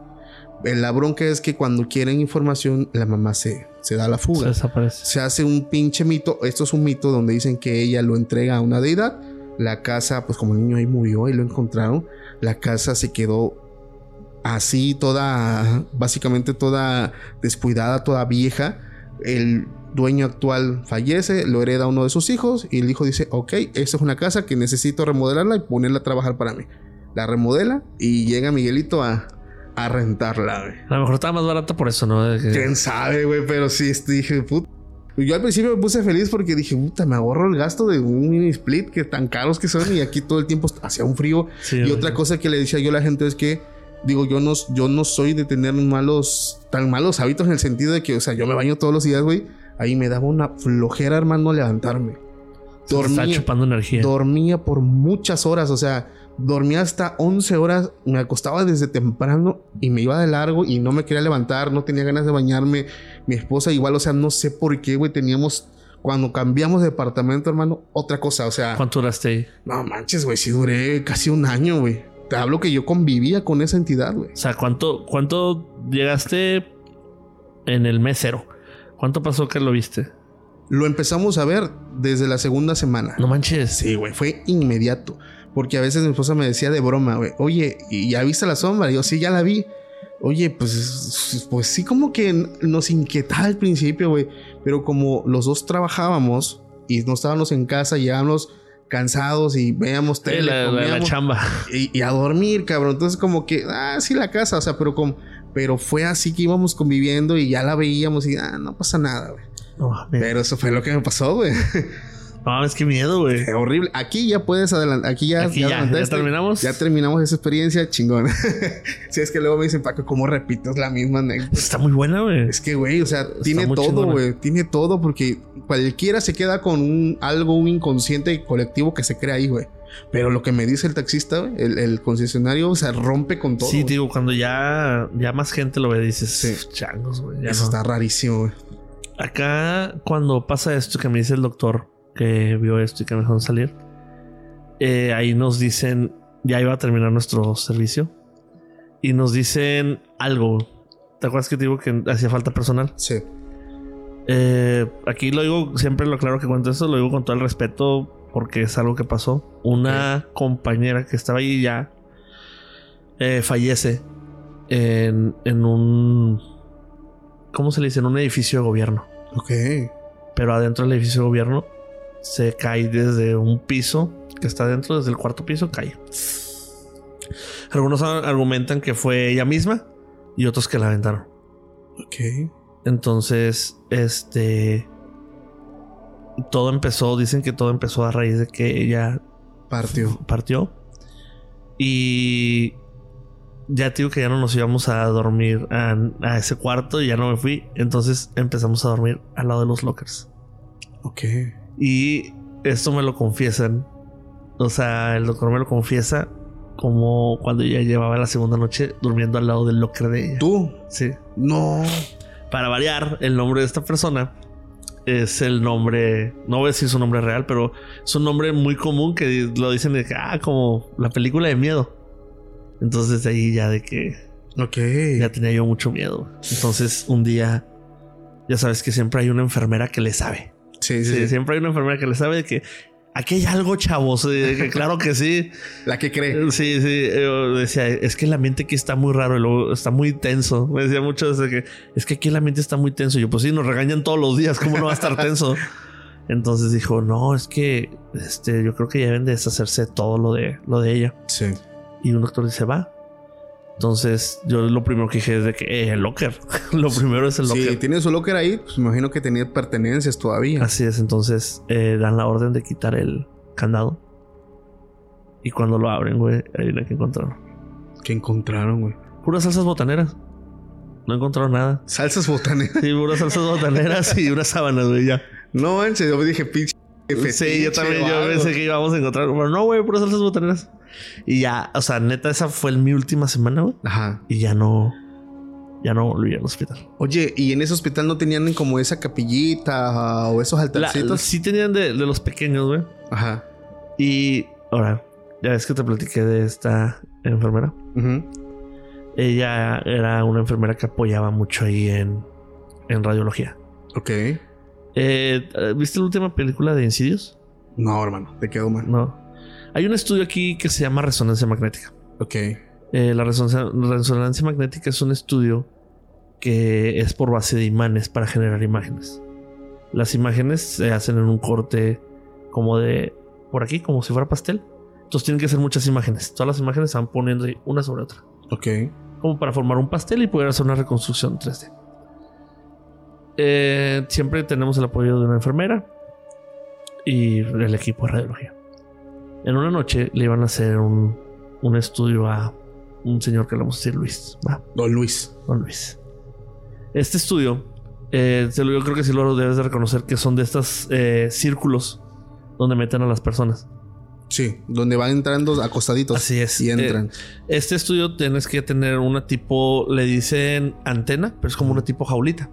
S2: Eh, La bronca es que cuando quieren información, la mamá se, se da la
S1: Se
S2: fuga
S1: desaparece.
S2: se hace un pinche mito. Esto es un mito donde dicen que ella lo entrega a una deidad. La casa, pues como el niño ahí murió y lo encontraron, la casa se quedó así toda, básicamente toda descuidada, toda vieja. El dueño actual fallece, lo hereda uno de sus hijos y el hijo dice, ok, esta es una casa que necesito remodelarla y ponerla a trabajar para mí. La remodela y llega Miguelito a, a rentarla.
S1: A lo mejor estaba más barata por eso, ¿no?
S2: Quién sabe, güey, pero sí, dije, puta. Yo al principio me puse feliz porque dije, puta, me ahorro el gasto de un mini split que tan caros que son y aquí todo el tiempo hacía un frío.
S1: Sí,
S2: y otra cosa que le decía yo a la gente es que, digo, yo no, yo no soy de tener malos, tan malos hábitos en el sentido de que, o sea, yo me baño todos los días, güey. Ahí me daba una flojera, hermano, levantarme.
S1: Te está
S2: Dormía,
S1: chupando energía.
S2: dormía por muchas horas, o sea, dormía hasta 11 horas, me acostaba desde temprano y me iba de largo y no me quería levantar, no tenía ganas de bañarme. Mi esposa igual, o sea, no sé por qué, güey, teníamos, cuando cambiamos de departamento, hermano, otra cosa, o sea,
S1: ¿Cuánto duraste ahí?
S2: no manches, güey, sí duré casi un año, güey. Te hablo que yo convivía con esa entidad, güey.
S1: O sea, ¿cuánto, cuánto llegaste en el mes cero? ¿Cuánto pasó que lo viste?
S2: Lo empezamos a ver desde la segunda semana.
S1: No manches.
S2: Sí, güey, fue inmediato. Porque a veces mi esposa me decía de broma, güey, oye, ¿y ya viste la sombra? Y yo, sí, ya la vi. Oye, pues, pues sí, como que nos inquietaba al principio, güey. Pero como los dos trabajábamos y no estábamos en casa, llegábamos cansados y veíamos
S1: Sí,
S2: tele,
S1: la, chamba.
S2: y, y a dormir, cabrón. Entonces, como que, ah, sí, la casa, o sea, pero como, pero fue así que íbamos conviviendo y ya la veíamos y, ah, no pasa nada, güey. Pero eso fue lo que me pasó, güey.
S1: No mames, qué miedo, güey.
S2: Qué horrible. Aquí ya puedes adelantar. Aquí ya,
S1: Aquí ya. ¿ya terminamos?
S2: Ya terminamos esa experiencia, chingón. <laughs> si es que luego me dicen, Paco, ¿cómo repites la misma anécdota?
S1: Está muy buena, güey.
S2: Es que, güey, o sea, tiene todo, güey. Tiene todo porque cualquiera se queda con un algo, un inconsciente colectivo que se crea ahí, güey. Pero lo que me dice el taxista, el, el concesionario, o sea, rompe con todo.
S1: Sí, digo, cuando ya, ya más gente lo ve, dices,
S2: Sí.
S1: changos, güey.
S2: Eso
S1: no".
S2: está rarísimo, güey.
S1: Acá, cuando pasa esto que me dice el doctor que vio esto y que me dejaron salir, eh, ahí nos dicen, ya iba a terminar nuestro servicio, y nos dicen algo. ¿Te acuerdas que te digo que hacía falta personal?
S2: Sí.
S1: Eh, aquí lo digo, siempre lo aclaro que cuento eso, lo digo con todo el respeto porque es algo que pasó. Una compañera que estaba ahí ya eh, fallece en, en un... ¿Cómo se le dice? En un edificio de gobierno.
S2: Ok.
S1: Pero adentro del edificio de gobierno se cae desde un piso que está dentro, desde el cuarto piso, cae. Algunos argumentan que fue ella misma y otros que la aventaron.
S2: Ok.
S1: Entonces, este. Todo empezó, dicen que todo empezó a raíz de que ella
S2: Partió.
S1: partió. Y ya digo que ya no nos íbamos a dormir a, a ese cuarto y ya no me fui. Entonces empezamos a dormir al lado de los lockers.
S2: Ok.
S1: Y esto me lo confiesan. O sea, el doctor me lo confiesa como cuando ella llevaba la segunda noche durmiendo al lado del locker de ella.
S2: ¿Tú?
S1: Sí.
S2: No.
S1: Para variar, el nombre de esta persona es el nombre, no voy a decir su nombre real, pero es un nombre muy común que lo dicen de que, ah, como la película de miedo. Entonces de ahí ya de que
S2: Ok.
S1: ya tenía yo mucho miedo. Entonces un día, ya sabes que siempre hay una enfermera que le sabe.
S2: Sí, sí,
S1: siempre hay una enfermera que le sabe de que aquí hay algo, chavos. que <laughs> claro que sí.
S2: La que cree.
S1: Sí, sí. Yo decía, es que el ambiente aquí está muy raro y luego está muy tenso. Me decía mucho desde que es que aquí el ambiente está muy tenso. Y yo, pues sí, nos regañan todos los días. ¿Cómo no va a estar tenso? <laughs> Entonces dijo, no, es que este, yo creo que ya deben de deshacerse de todo lo de, lo de ella.
S2: Sí.
S1: Y un doctor dice, va. Entonces yo lo primero que dije es de que eh, el locker. <laughs> lo primero es el
S2: Si
S1: locker.
S2: tiene su locker ahí, pues me imagino que tenía pertenencias todavía.
S1: Así es, entonces eh, dan la orden de quitar el candado. Y cuando lo abren, güey, ahí que encontraron.
S2: ¿Qué encontraron, güey?
S1: Puras salsas botaneras. No encontraron nada.
S2: Salsas botaneras.
S1: Sí, puras salsas botaneras y unas sábanas, güey, ya.
S2: No manches, yo dije pinche.
S1: Sí, yo también yo pensé que íbamos a encontrar. Pero no, güey, puras salsas botaneras. Y ya, o sea, neta, esa fue mi última semana, güey.
S2: Ajá.
S1: Y ya no. Ya no volví al hospital.
S2: Oye, ¿y en ese hospital no tenían como esa capillita o esos
S1: La-
S2: altarcitos?
S1: sí tenían de, de los pequeños, güey.
S2: Ajá.
S1: Y ahora, ya ves que te platiqué de esta enfermera.
S2: Ujú.
S1: Ella era una enfermera que apoyaba mucho ahí en, en radiología.
S2: Ok.
S1: Eh, ¿Viste la última película de Insidious?
S2: No, hermano, te quedó mal.
S1: No. Hay un estudio aquí que se llama resonancia magnética.
S2: Ok.
S1: Eh, la resonancia, resonancia magnética es un estudio que es por base de imanes para generar imágenes. Las imágenes se hacen en un corte como de por aquí, como si fuera pastel. Entonces tienen que ser muchas imágenes. Todas las imágenes se van poniendo una sobre otra.
S2: Ok.
S1: Como para formar un pastel y poder hacer una reconstrucción 3D. Eh, siempre tenemos el apoyo de una enfermera y el equipo de radiología. En una noche le iban a hacer un, un estudio a un señor que le vamos a decir Luis. ¿va?
S2: Don Luis.
S1: Don Luis. Este estudio, eh, yo creo que sí lo debes de reconocer que son de estos eh, círculos donde meten a las personas.
S2: Sí, donde van entrando acostaditos.
S1: Así es.
S2: Y entran.
S1: Eh, este estudio tienes que tener una tipo, le dicen antena, pero es como una tipo jaulita,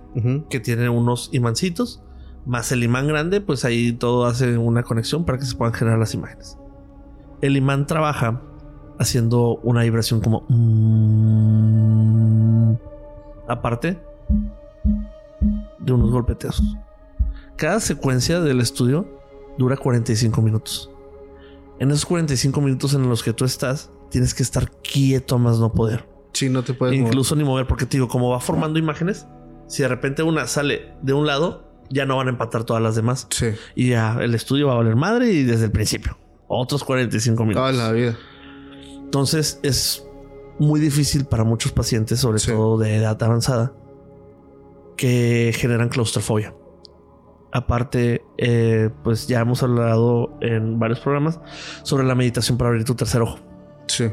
S1: que tiene unos imancitos, más el imán grande, pues ahí todo hace una conexión para que se puedan generar las imágenes. El imán trabaja haciendo una vibración como... mm, aparte de unos golpeteos. Cada secuencia del estudio dura 45 minutos. En esos 45 minutos en los que tú estás, tienes que estar quieto a más no poder.
S2: Sí, no te puedes mover.
S1: Incluso ni mover, porque te digo, como va formando imágenes, si de repente una sale de un lado, ya no van a empatar todas las demás.
S2: Sí.
S1: Y ya el estudio va a valer madre y desde el principio. Otros 45 minutos.
S2: Toda la vida.
S1: Entonces es muy difícil para muchos pacientes, sobre
S2: Sí.
S1: todo de edad avanzada, que generan claustrofobia. Aparte, eh, pues ya hemos hablado en varios programas sobre la meditación para abrir tu tercer ojo.
S2: Sí.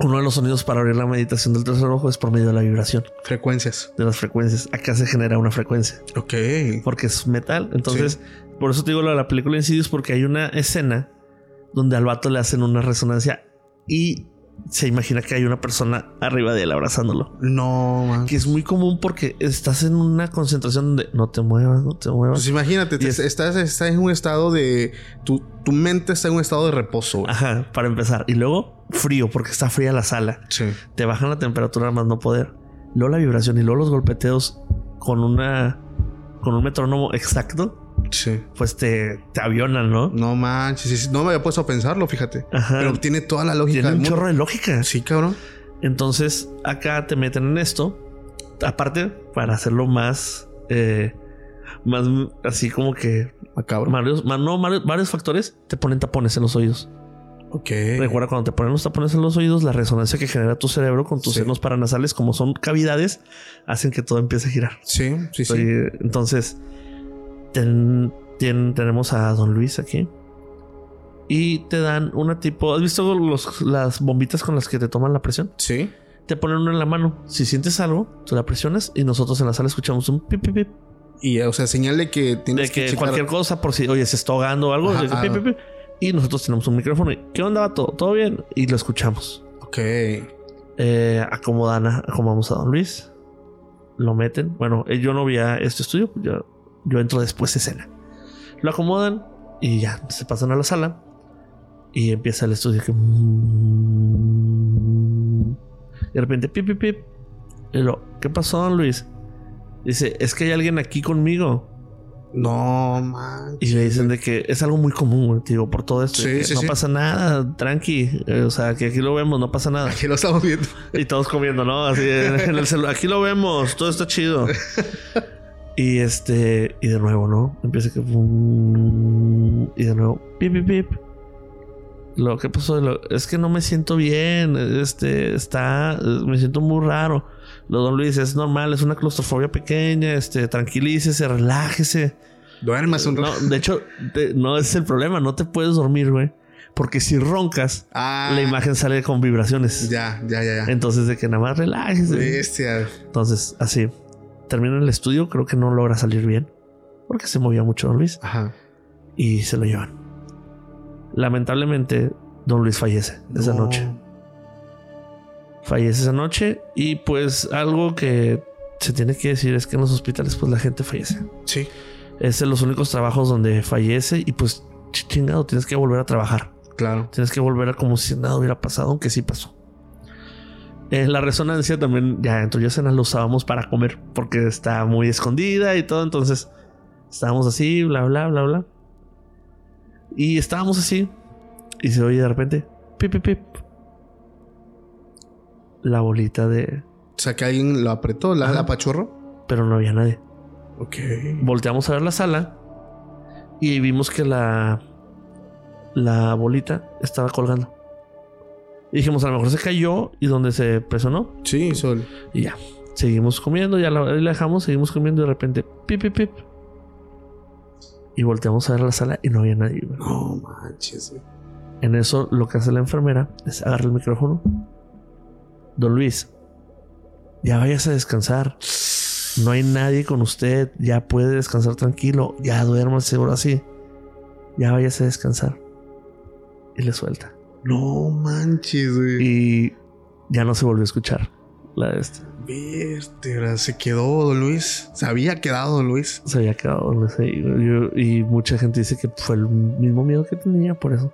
S1: Uno de los sonidos para abrir la meditación del tercer ojo es por medio de la vibración
S2: Frecuencias.
S1: de las frecuencias. Acá se genera una frecuencia
S2: Ok.
S1: porque es metal. Entonces, por eso te digo lo de la película Insidious, porque hay una escena donde al vato le hacen una resonancia y se imagina que hay una persona arriba de él abrazándolo.
S2: No, man.
S1: Que es muy común porque estás en una concentración donde no te muevas, no te muevas.
S2: Pues imagínate, te-
S1: Y es-
S2: estás, estás en un estado de. Tu, tu mente está en un estado de reposo. güey.
S1: Ajá, para empezar. Y luego frío, porque está fría la sala.
S2: Sí.
S1: Te bajan la temperatura más no poder. Luego la vibración y luego los golpeteos con una con un metrónomo exacto,
S2: Sí.
S1: pues te, te avionan, ¿no?
S2: No manches. sí, sí, No me había puesto a pensarlo, fíjate.
S1: Ajá.
S2: Pero tiene toda la lógica.
S1: Tiene un
S2: mundo.
S1: chorro de lógica.
S2: Sí, cabrón.
S1: Entonces, acá te meten en esto. Aparte, para hacerlo más. eh, más así como que.
S2: Macabro.
S1: Varios, no, varios, varios factores te ponen tapones en los oídos.
S2: Ok.
S1: Recuerda cuando te ponen los tapones en los oídos, la resonancia que genera tu cerebro con tus
S2: Sí.
S1: senos paranasales, como son cavidades, hacen que todo empiece a girar.
S2: Sí, sí, sí.
S1: Entonces, ten- ten- tenemos a Don Luis aquí. Y te dan una tipo. ¿Has visto los- las bombitas con las que te toman la presión?
S2: Sí.
S1: Te ponen una en la mano. Si sientes algo, tú la presionas y nosotros en la sala escuchamos un pip, pip, pip.
S2: Y, o sea, señal de que
S1: De
S2: tienes
S1: que
S2: checar-
S1: cualquier cosa, por si, oye, se está ahogando o algo,
S2: Ajá,
S1: de que pip, pip, pip. y nosotros tenemos un micrófono. y, ¿Qué onda, vato? ¿Todo bien? Y lo escuchamos.
S2: Ok.
S1: Eh, acomodan a, acomodamos a Don Luis. Lo meten. Bueno, eh, yo no vi a este estudio. Yo, yo entro después de escena. Lo acomodan y ya se pasan a la sala. Y empieza el estudio que. Y de repente, pip, pip, pip. Y lo, ¿qué pasó, Don Luis? Dice, es que hay alguien aquí conmigo.
S2: No, man.
S1: Y le dicen de que es algo muy común, digo, por todo esto.
S2: Sí, sí,
S1: no
S2: sí.
S1: pasa nada, tranqui. Eh, o sea, que aquí lo vemos, no pasa nada.
S2: Aquí lo estamos viendo.
S1: Y todos comiendo, ¿no? Así en el celular. Aquí lo vemos, todo está chido. <laughs> Y este, y de nuevo, ¿no? Empieza que. Y de nuevo, pip, pip, pip. Lo que pasó, Lo- es que no me siento bien. Este, está, me siento muy raro. Lo don Luis, es normal, es una claustrofobia pequeña. Este, tranquilícese, relájese.
S2: Duermas un
S1: No,
S2: rato.
S1: de hecho, te- no es el problema, no te puedes dormir, güey. Porque si roncas,
S2: Ah,
S1: la imagen sale con vibraciones.
S2: Ya, ya, ya, ya.
S1: Entonces, de que nada más relájese.
S2: Bestia.
S1: Entonces, así. Termina el estudio, creo que no logra salir bien. Porque se movía mucho Don Luis.
S2: Ajá.
S1: Y se lo llevan. Lamentablemente, Don Luis fallece esa
S2: No.
S1: noche. Fallece esa noche. Y pues algo que se tiene que decir es que en los hospitales, pues la gente fallece.
S2: Sí.
S1: Es de los únicos trabajos donde fallece. Y pues ch- chingado, tienes que volver a trabajar.
S2: Claro.
S1: Tienes que volver a como si nada hubiera pasado, aunque sí pasó. Eh, la resonancia también, ya en Tuya Cena lo usábamos para comer, porque está muy escondida y todo. Entonces estábamos así, bla, bla, bla, bla. Y estábamos así. Y se oye de repente, pip, pip, pip. la bolita de.
S2: O sea, que alguien lo apretó, la, la apachurró.
S1: Pero no había nadie.
S2: Ok.
S1: Volteamos a ver la sala y vimos que la. La bolita estaba colgando. Y dijimos, a lo mejor se cayó y donde se presionó.
S2: Sí, Sol.
S1: Y ya. Seguimos comiendo, ya la, la dejamos, seguimos comiendo y de repente, pip, pip, pip. Y volteamos a ver la sala y no había nadie. güey.
S2: No manches, güey.
S1: En eso lo que hace la enfermera es agarrar el micrófono. Don Luis, ya váyase a descansar. No hay nadie con usted. Ya puede descansar tranquilo. Ya duerma seguro así. Ya váyase a descansar. Y le suelta.
S2: No manches, güey.
S1: Y ya no se volvió a escuchar la de este.
S2: Vértebra, se quedó Don Luis. Se había quedado Don Luis.
S1: Se había quedado Don Luis. Yo- y mucha gente dice que fue el mismo miedo que tenía por eso.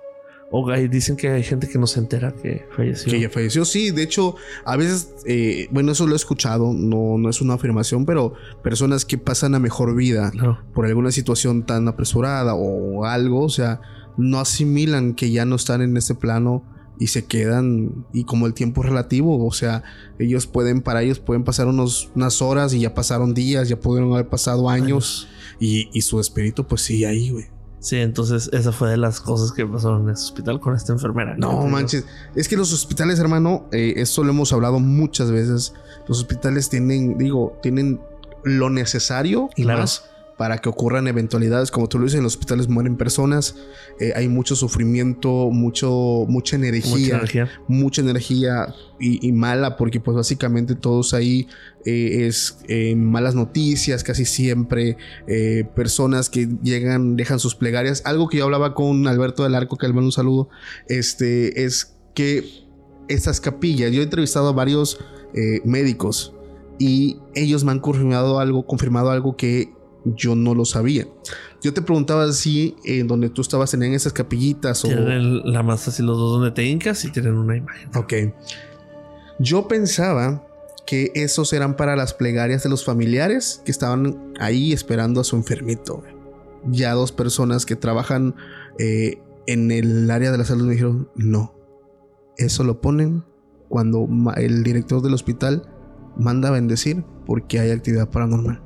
S1: O ahí dicen que hay gente que no se entera que falleció.
S2: Que ya falleció. Sí, de hecho, a veces, eh, bueno, eso lo he escuchado. No, no es una afirmación, pero personas que pasan a mejor vida por alguna situación tan apresurada o algo, o sea, no asimilan que ya no están en ese plano y se quedan y como el tiempo es relativo, o sea, ellos pueden para ellos pueden pasar unos unas horas y ya pasaron días, ya pudieron haber pasado años y, y su espíritu pues sigue ahí, güey.
S1: Sí, entonces esa fue de las cosas que pasaron en ese hospital con esta enfermera.
S2: No manches, es que los hospitales, hermano, eh, esto lo hemos hablado muchas veces. Los hospitales tienen, digo, tienen lo necesario y
S1: Claro.
S2: más para que ocurran eventualidades. Como tú lo dices, en los hospitales mueren personas, eh, hay mucho sufrimiento, mucho, mucha energía,
S1: Mucha energía.
S2: mucha energía y, y mala, porque pues básicamente todos ahí eh, es eh, malas noticias casi siempre, eh, personas que llegan, dejan sus plegarias. Algo que yo hablaba con Alberto del Arco, que le mando un saludo, este, es que estas capillas, yo he entrevistado a varios médicos y ellos me han confirmado algo, confirmado algo que yo no lo sabía. Yo te preguntaba si en donde tú estabas tenían esas capillitas o...
S1: Tienen el- la masa así los dos donde te hincas y tienen una imagen.
S2: Ok. Yo pensaba que esos eran para las plegarias de los familiares que estaban ahí esperando a su enfermito. Ya dos personas que trabajan eh, en el área de la salud me dijeron, no, eso lo ponen cuando el director del hospital manda a bendecir porque hay actividad paranormal.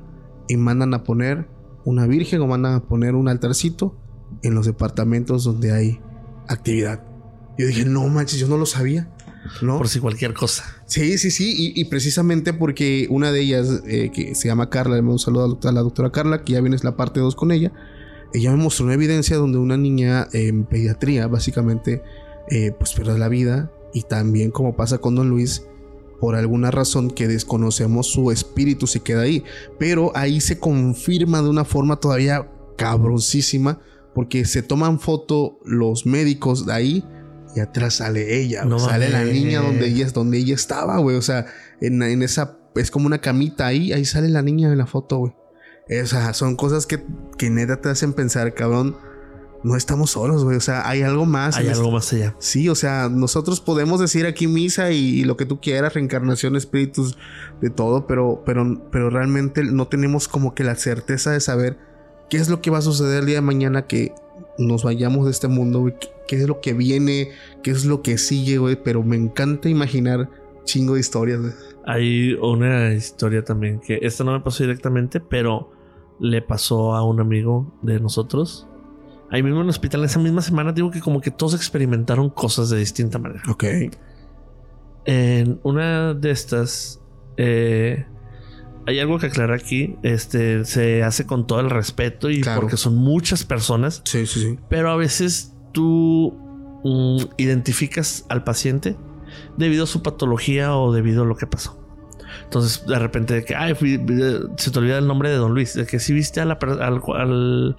S2: Y mandan a poner una virgen o mandan a poner un altarcito en los departamentos donde hay actividad. Yo dije, no manches, yo no lo sabía. ¿no?
S1: Por si cualquier cosa.
S2: Sí, sí, sí. Y, y precisamente porque una de ellas, eh, que se llama Carla, le mando un saludo a la doctora- a la doctora Carla, que ya vienes la parte 2 con ella. Ella me mostró una evidencia donde una niña en pediatría, básicamente, eh, pues pierde la vida. Y también, como pasa con Don Luis, por alguna razón que desconocemos, su espíritu se queda ahí. Pero ahí se confirma de una forma todavía cabroncísima, porque se toman foto los médicos de ahí y atrás sale ella,
S1: No
S2: sale la niña donde ella, donde ella estaba, güey. O sea, en, en esa, es como una camita ahí, ahí sale la niña en la foto, güey. O sea, son cosas que, que neta te hacen pensar, cabrón. No estamos solos, güey. O sea, hay algo más.
S1: Hay algo
S2: este-
S1: más allá.
S2: Sí, o sea, nosotros podemos decir aquí misa y, y lo que tú quieras, reencarnación, espíritus, de todo, pero, pero, pero realmente no tenemos como que la certeza de saber qué es lo que va a suceder el día de mañana que nos vayamos de este mundo, güey. ¿Qué, qué es lo que viene? ¿Qué es lo que sigue, güey? Pero me encanta imaginar chingo de historias, güey.
S1: Hay una historia también que esta no me pasó directamente, pero le pasó a un amigo de nosotros. Ahí mismo en el hospital, en esa misma semana, digo que como que todos experimentaron cosas de distinta manera.
S2: Ok.
S1: En una de estas, eh, hay algo que aclarar aquí. Este se hace con todo el respeto y
S2: Claro.
S1: porque son muchas personas,
S2: Sí, sí, sí.
S1: pero a veces tú mm, identificas al paciente debido a su patología o debido a lo que pasó. Entonces, de repente, de que ay, fui- eh, se te olvida el nombre de Don Luis, de que si viste a la al, al,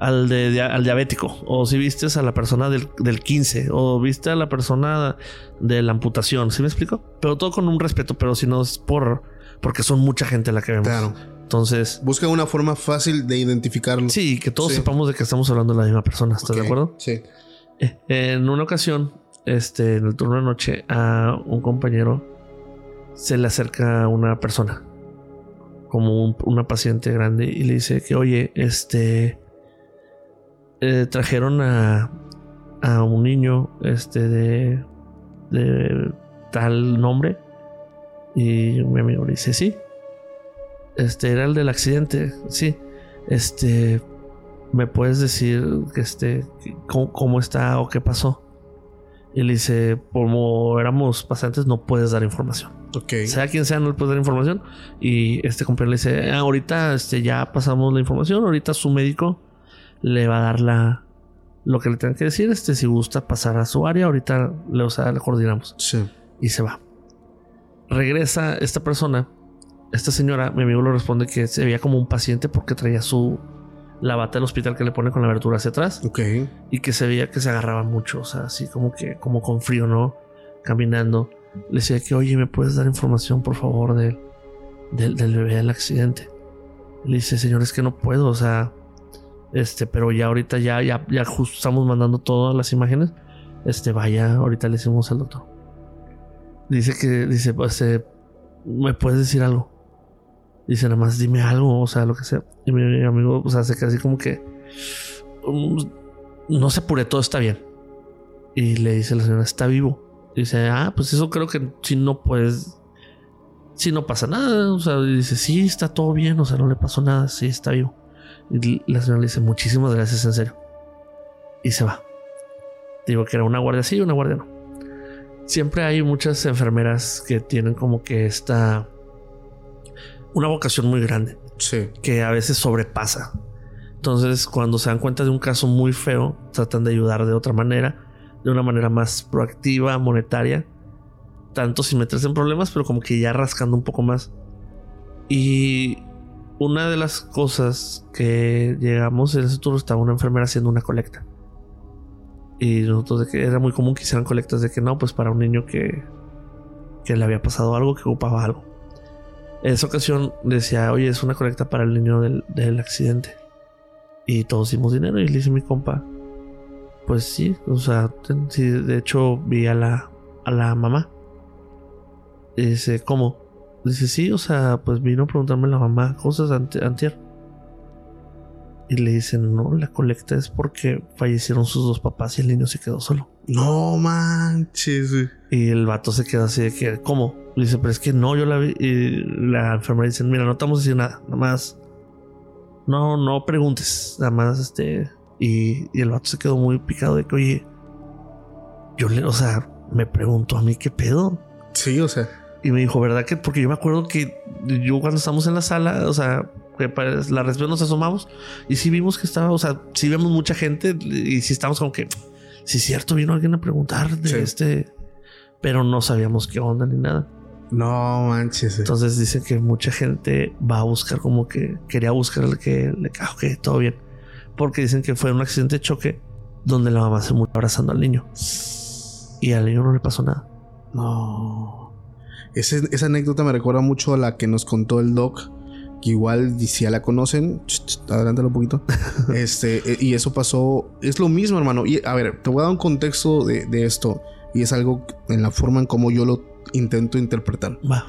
S1: al de- al diabético, o si viste a la persona del, del 15, o viste a la persona de la amputación, ¿sí me explico? Pero todo con un respeto, pero si no es por porque son mucha gente la que vemos.
S2: Claro.
S1: Entonces,
S2: Busca una forma fácil de identificarlo.
S1: sí, que todos
S2: Sí.
S1: sepamos de que estamos hablando de la misma persona, ¿estás de acuerdo?
S2: Sí.
S1: Eh, En una ocasión, este, en el turno de noche, a un compañero se le acerca una persona, como un- una paciente grande, y le dice que, oye, este, eh, trajeron a, a un niño, este, de, de tal nombre. Y mi amigo le dice, sí. Este era el del accidente, sí. Este, ¿me puedes decir que este, cómo, cómo está o qué pasó? Y le dice, como éramos pasantes, no puedes dar información.
S2: Ok.
S1: Sea quien sea, no le puedes dar información. Y este compañero le dice, "Ah, ahorita este, ya pasamos la información, ahorita su médico le va a dar la lo que le tenga que decir. Este, si gusta pasar a su área, ahorita le, o sea, le coordinamos.
S2: Sí.
S1: Y se va. Regresa esta persona, esta señora, mi amigo le responde que se veía como un paciente porque traía su la bata del hospital que le pone con la abertura hacia atrás
S2: Ok.
S1: y que se veía que se agarraba mucho, o sea, así como que, como con frío, ¿no? Caminando. Le decía que, oye, ¿me puedes dar información, por favor, del, del, del bebé del accidente? Le dice, señor, es que no puedo, o sea, este, pero ya ahorita ya, ya, ya justo estamos mandando todas las imágenes. Este, vaya, ahorita le decimos al doctor. Dice que, dice, pues, eh, ¿me puedes decir algo? Dice, nada más dime algo, o sea, lo que sea. Y mi, mi amigo, o sea, se queda así como que, "Mm, no se apure, todo está bien. Y le dice la señora, está vivo. Dice, ah, pues eso creo que si no puedes, si no pasa nada. O sea, dice, sí, está todo bien, o sea, no le pasó nada, sí, está vivo. Y la señora le dice, muchísimas gracias, en serio. Y se va. Digo que era una guardia sí y una guardia no. Siempre hay muchas enfermeras que tienen como que esta... Una vocación muy grande
S2: Sí.
S1: que a veces sobrepasa. Entonces, cuando se dan cuenta de un caso muy feo, tratan de ayudar de otra manera, de una manera más proactiva, monetaria, tanto sin meterse en problemas, pero como que ya rascando un poco más. Y una de las cosas que llegamos en ese turno estaba una enfermera haciendo una colecta. Y nosotros de que era muy común que hicieran colectas de que no, pues para un niño que, que le había pasado algo, que ocupaba algo. En esa ocasión decía, oye, es una colecta para el niño del, del accidente. Y todos dimos dinero y le dice mi compa, pues sí, o sea, sí, de hecho vi a la, a la mamá. Y dice, ¿cómo? Dice, sí, o sea, pues vino a preguntarme la mamá cosas ante, antier. Y le dicen, no, la colecta es porque fallecieron sus dos papás y el niño se quedó solo.
S2: No manches. güey.
S1: Y el vato se queda así de que, ¿cómo? Le dice, pero es que no, yo la vi. Y la enfermera dice, mira, no a decir nada, nada más. No, no preguntes, nada más este. Y, y el vato se quedó muy picado de que, oye, yo le, o sea, me preguntó a mí qué pedo.
S2: Sí, o sea.
S1: Y me dijo, ¿verdad que? Porque yo me acuerdo que yo cuando estamos en la sala, o sea, que para la recepción nos asomamos y sí vimos que estaba, o sea, sí vemos mucha gente y sí estamos como que, sí es cierto, vino alguien a preguntar de
S2: Sí.
S1: este, pero no sabíamos qué onda ni nada.
S2: No manches. güey.
S1: Entonces dicen que mucha gente va a buscar como que quería buscar el que le ah, ok, todo bien. Porque dicen que fue un accidente de choque donde la mamá se murió abrazando al niño y al niño no le pasó nada.
S2: No. Ese- esa anécdota me recuerda mucho a la que nos contó el doc. Que igual, si ya la conocen, adelántalo un poquito. <laughs> este, eh, y eso pasó. Es lo mismo, hermano. Y a ver, te voy a dar un contexto de, de esto. Y es algo en la forma en cómo yo lo intento interpretar.
S1: Va,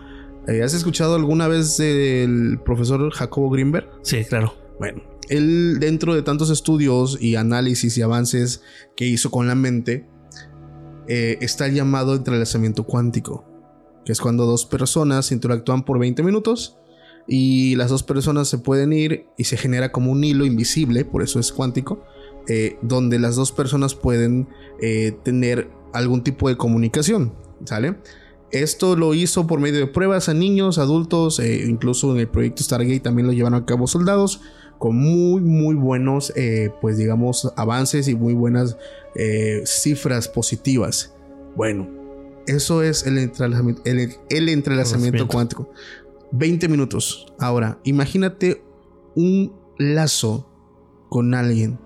S2: Eh, ¿Has escuchado alguna vez del profesor Jacobo Greenberg?
S1: sí, claro.
S2: Bueno, él dentro de tantos estudios y análisis y avances que hizo con la mente, eh, está el llamado entrelazamiento cuántico, que es cuando dos personas interactúan por 20 minutos y las dos personas se pueden ir y se genera como un hilo invisible, por eso es cuántico, eh, donde las dos personas pueden eh, tener algún tipo de comunicación, ¿sale? Esto lo hizo por medio de pruebas a niños, adultos, eh, incluso en el proyecto Stargate también lo llevaron a cabo soldados, con muy, muy buenos, pues digamos, avances y muy buenas cifras positivas. Bueno, eso es el entrelazamiento, el, el entrelazamiento
S1: Conocimiento.
S2: cuántico. 20 minutos. Ahora, imagínate un lazo con alguien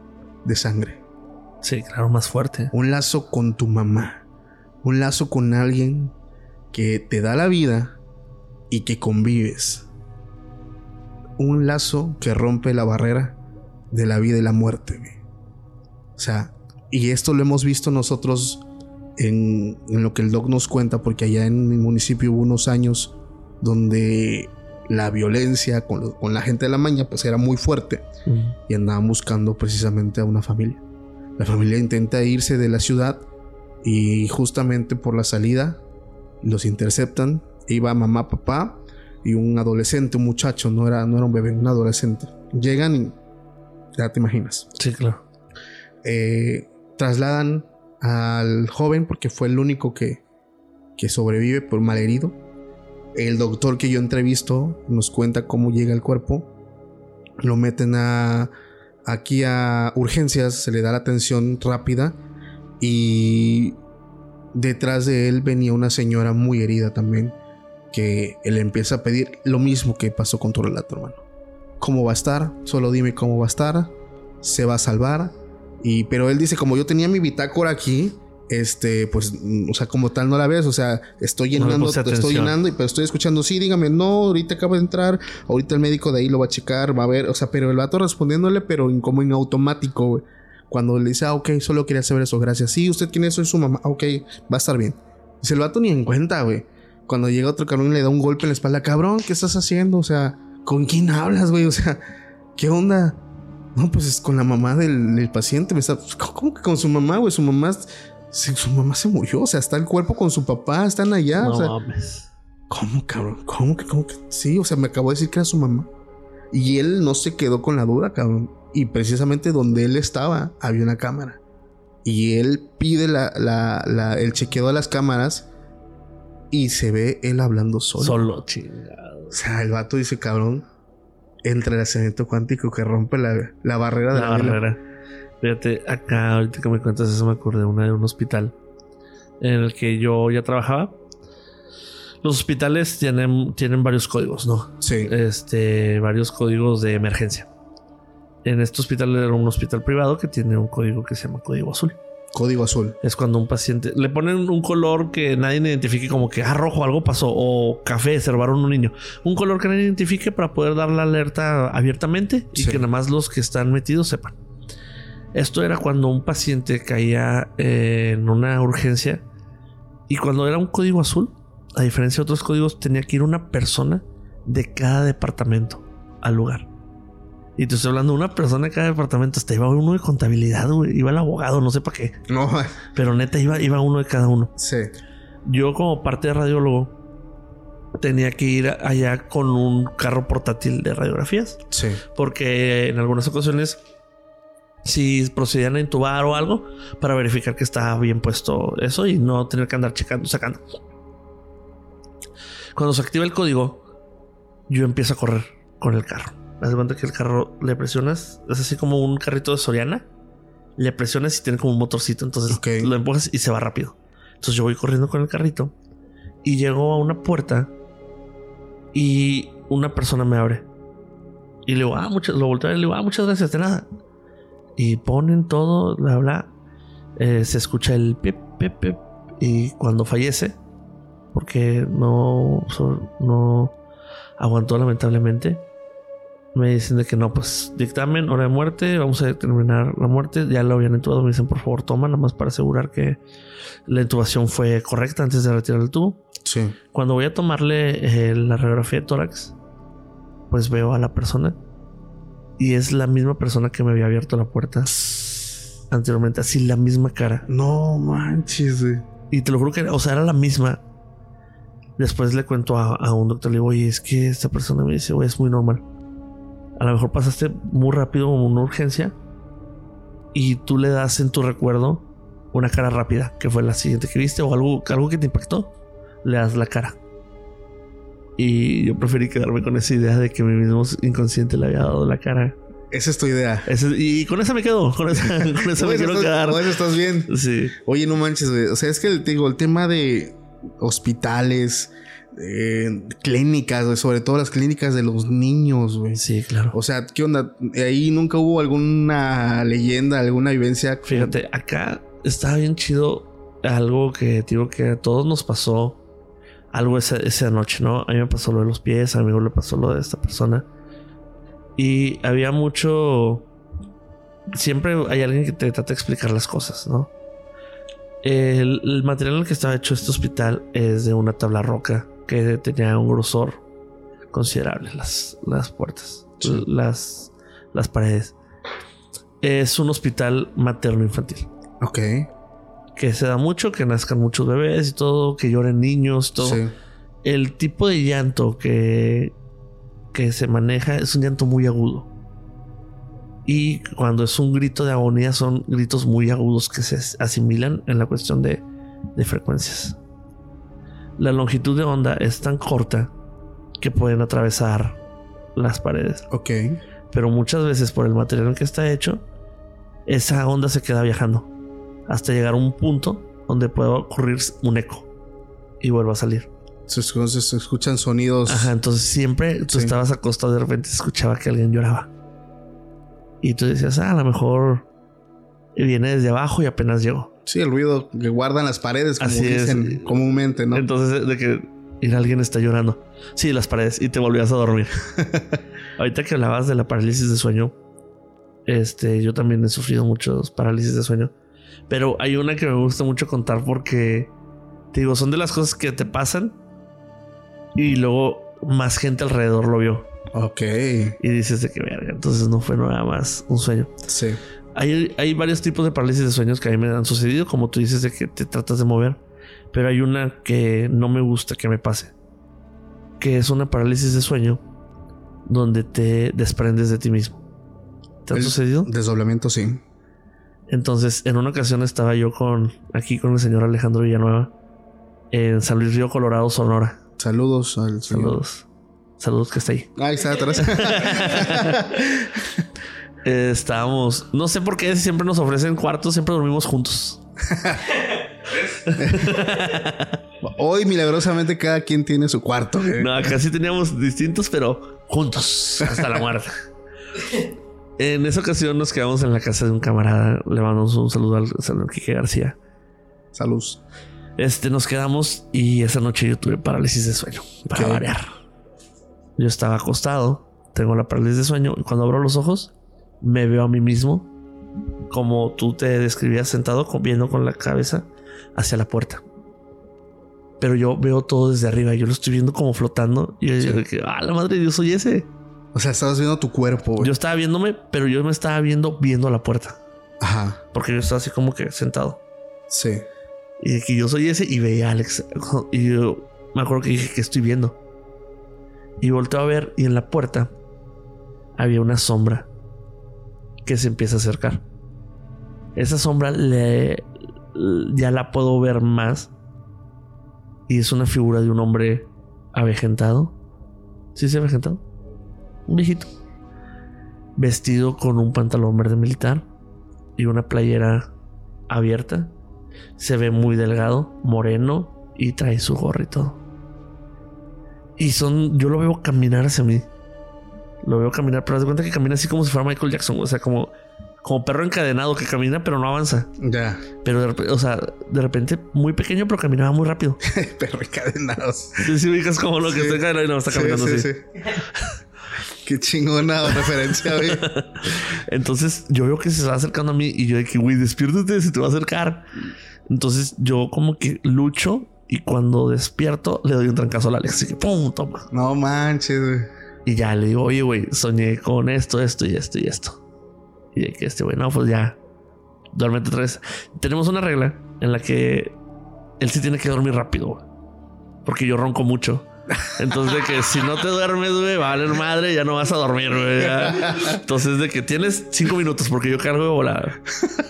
S2: de sangre.
S1: Sí, claro, más fuerte.
S2: Un lazo con tu mamá. Un lazo con alguien que te da la vida y que convives. Un lazo que rompe la barrera de la vida y la muerte. O sea, y esto lo hemos visto nosotros en, en lo que el doc nos cuenta, porque allá en mi municipio hubo unos años donde la violencia con, lo- con la gente de la maña pues era muy fuerte
S1: Mm.
S2: y andaban buscando precisamente a una familia. La familia intenta irse de la ciudad y justamente por la salida Los interceptan. Iba mamá, papá y un adolescente, un muchacho, no era, no era un bebé, un adolescente. Llegan y ya te imaginas.
S1: Sí, claro.
S2: Eh, trasladan al joven porque fue el único que, que sobrevive por malherido. El doctor que yo entrevisto nos cuenta cómo llega el cuerpo. Lo meten a aquí a urgencias, se le da la atención rápida y detrás de él venía una señora muy herida también que él empieza a pedir lo mismo que pasó con tu relato, hermano. ¿Cómo va a estar? Solo dime cómo va a estar. Se va a salvar. Y, pero él dice, como yo tenía mi bitácora aquí, este, pues, o sea, como tal no la ves, o sea, estoy llenando, estoy llenando, y pero estoy escuchando, sí, dígame, no, ahorita acaba de entrar, ahorita el médico de ahí lo va a checar, va a ver, o sea, pero el vato respondiéndole, pero como en automático, güey. Cuando le dice, ah, ok, solo quería saber eso, gracias. Sí, usted quién es, soy su mamá, ok, va a estar bien. Dice el vato ni en cuenta, güey. Cuando llega otro cabrón y le da un golpe en la espalda, cabrón, ¿qué estás haciendo? O sea, ¿con quién hablas, güey? O sea, ¿qué onda? No, pues es con la mamá del, paciente. Me está, ¿Cómo que con su mamá, güey? Su mamá, su mamá se murió. O sea, está el cuerpo con su papá, están allá. No o sea, mames. ¿Cómo, cabrón? ¿Cómo que, cómo que? Sí, o sea, me acabó de decir que era su mamá. Y él no se quedó con la duda, cabrón. Y precisamente donde él estaba había una cámara. Y él pide la, la, el chequeo de las cámaras y se ve él hablando solo.
S1: Solo, chingado.
S2: O sea, el vato dice, cabrón, el acento cuántico que rompe la, la barrera de la,
S1: barrera. Fíjate, acá, ahorita que me cuentas eso, me acordé de una de un hospital en el que yo ya trabajaba. Los hospitales tienen, tienen varios códigos, ¿no?
S2: Sí.
S1: Este, varios códigos de emergencia. En este hospital era un hospital privado que tiene un código que se llama código azul.
S2: Código azul.
S1: Es cuando un paciente le ponen un color que nadie identifique como que ah, rojo, algo pasó, o café, cerraron un niño. Un color que nadie identifique para poder dar la alerta abiertamente y que nada más los que están metidos sepan. Esto era cuando un paciente caía eh, en una urgencia y cuando era un código azul, a diferencia de otros códigos, tenía que ir una persona de cada departamento al lugar. Y te estoy hablando de una persona en cada departamento. Hasta iba uno de contabilidad, Iba el abogado, no sé para qué.
S2: No.
S1: Pero neta, iba, iba uno de cada uno.
S2: Sí.
S1: Yo, como parte de radiólogo, tenía que ir allá con un carro portátil de radiografías.
S2: Sí.
S1: Porque en algunas ocasiones, si procedían a intubar o algo, para verificar que estaba bien puesto eso y no tener que andar checando, sacando. Cuando se activa el código, yo empiezo a correr con el carro. Haz de cuenta que el carro le presionas, es así como un carrito de Soriana. Le presionas y tiene como un motorcito, entonces lo empujas y se va rápido. Entonces yo voy corriendo con el carrito y llego a una puerta y una persona me abre. Y le digo, ah, muchas, lo volteo y le digo, ah, muchas gracias, de nada. Y ponen todo, bla, bla. Eh, se escucha el pip, pip, pip. Y cuando fallece, porque no, no aguantó lamentablemente, me dicen de que no, pues dictamen, hora de muerte, vamos a determinar la muerte. Ya lo habían intubado, me dicen por favor toma, nada más para asegurar que la intubación fue correcta antes de retirar el tubo.
S2: Sí.
S1: Cuando voy a tomarle eh, la radiografía de tórax, pues veo a la persona y es la misma persona que me había abierto la puerta anteriormente, así la misma cara.
S2: No manches,
S1: Y te lo juro que, o sea, era la misma. Después le cuento a, un doctor, le digo, oye, es que esta persona me dice, güey, es muy normal a lo mejor pasaste muy rápido una urgencia y tú le das en tu recuerdo una cara rápida, que fue la siguiente que viste, o algo, algo que te impactó, le das la cara. Y yo preferí quedarme con esa idea de que mi mismo inconsciente le había dado la cara.
S2: Esa es tu idea.
S1: y con esa me quedo. Con esa, <laughs> con esa me quiero quedar.
S2: Con eso estás bien.
S1: Sí.
S2: Oye, no manches, güey. O sea, es que te digo, el tema de hospitales, eh, clínicas, sobre todo las clínicas de los niños, güey.
S1: Sí, claro.
S2: O sea, ¿qué onda? Ahí nunca hubo alguna leyenda, alguna vivencia.
S1: Fíjate, acá estaba bien chido algo que digo que a todos nos pasó. Algo esa, esa noche, ¿no? A mí me pasó lo de los pies, a mí le pasó lo de esta persona. Y había mucho. Siempre hay alguien que te trata de explicar las cosas, ¿no? El, material en el que estaba hecho este hospital es de una tabla roca que tenía un grosor considerable, las, las puertas, las, las paredes. Es un hospital materno-infantil.
S2: Ok.
S1: que se da mucho, que nazcan muchos bebés y todo, que lloren niños, todo.
S2: Sí.
S1: El tipo de llanto que, que se maneja es un llanto muy agudo. Y cuando es un grito de agonía son gritos muy agudos que se asimilan en la cuestión de, de frecuencias. La longitud de onda es tan corta que pueden atravesar las paredes.
S2: Ok.
S1: Pero muchas veces por el material en que está hecho, esa onda se queda viajando hasta llegar a un punto donde puede ocurrir un eco y vuelva a salir.
S2: Se, escu- se escuchan sonidos.
S1: Ajá, entonces siempre tú
S2: Sí.
S1: estabas acostado y de repente escuchaba que alguien lloraba. Y tú decías, ah, a lo mejor viene desde abajo y apenas llegó.
S2: Sí, el ruido que guardan las paredes, como
S1: Así es.
S2: dicen comúnmente, ¿no?
S1: Entonces, de que ir alguien está llorando. Sí, las paredes y te volvías a dormir. <laughs> Ahorita que hablabas de la parálisis de sueño, este, yo también he sufrido muchos parálisis de sueño. Pero hay una que me gusta mucho contar porque, te digo, son de las cosas que te pasan y luego más gente alrededor lo vio.
S2: Ok.
S1: Y dices de que verga, entonces no fue nada más un sueño.
S2: Sí.
S1: Hay, hay varios tipos de parálisis de sueños que a mí me han sucedido, como tú dices, de que te tratas de mover. Pero hay una que no me gusta que me pase. Que es una parálisis de sueño donde te desprendes de ti mismo. ¿Te ha sucedido?
S2: Desdoblamiento, sí.
S1: Entonces, en una ocasión estaba yo con aquí con el señor Alejandro Villanueva en San Luis Río Colorado, Sonora.
S2: Saludos al señor.
S1: Saludos. Saludos que está ahí.
S2: Ahí está atrás. <laughs>
S1: Eh, estábamos, no sé por qué siempre nos ofrecen cuartos, siempre dormimos juntos. <laughs>
S2: Hoy, milagrosamente, cada quien tiene su cuarto.
S1: No, casi teníamos distintos, pero juntos hasta la muerte. en esa ocasión nos quedamos en la casa de un camarada. Le mandamos un saludo al señor Quique García.
S2: Salud.
S1: Este, nos quedamos y esa noche yo tuve parálisis de sueño, para variar. Yo estaba acostado, tengo la parálisis de sueño y cuando abro los ojos me veo a mí mismo como tú te describías sentado viendo con la cabeza hacia la puerta. Pero yo veo todo desde arriba, yo lo estoy viendo como flotando y yo
S2: Sí.
S1: digo ah, la madre, yo soy ese.
S2: O sea, estabas viendo tu cuerpo, güey.
S1: Yo estaba viéndome, pero yo me estaba viendo viendo a la puerta,
S2: Ajá.
S1: porque yo estaba así como que sentado.
S2: Sí.
S1: Y que yo soy ese y veía a Alex. <laughs> Y yo me acuerdo que dije que estoy viendo. Y volteo a ver y en la puerta había una sombra que se empieza a acercar. Esa sombra le, ya la puedo ver más. Y es una figura de un hombre avejentado. ¿Sí es avejentado? Un viejito. Vestido con un pantalón verde militar y una playera abierta. Se ve muy delgado, moreno y trae su gorro y todo. Y son, yo lo veo caminar hacia mí. Lo veo caminar, pero haz de cuenta que camina así como si fuera Michael Jackson, o sea, como, como perro encadenado que camina pero no avanza.
S2: Ya.
S1: Pero de o sea, de repente muy pequeño pero caminaba muy rápido. <laughs>
S2: Perro encadenados.
S1: Sí, sí, ubicas como lo que
S2: Sí.
S1: está encadenado y no está caminando
S2: sí,
S1: así.
S2: sí. Qué chingona referencia, güey. <laughs>
S1: Entonces yo veo que se va acercando a mí y yo de que, güey, despiértate, se te va a acercar. Entonces yo como que lucho y cuando despierto le doy un trancazo al Alex. Así que, ¡pum! Toma.
S2: No manches, güey.
S1: Y ya le digo, oye, güey, soñé con esto, esto y esto y esto. Y de que este güey, no, pues ya, duérmete otra vez. Tenemos una regla en la que él sí tiene que dormir rápido. Porque yo ronco mucho. Entonces, de que si no te duermes, güey, va a valer madre, ya no vas a dormir, güey. Entonces, de que tienes cinco minutos porque yo cargo de volada.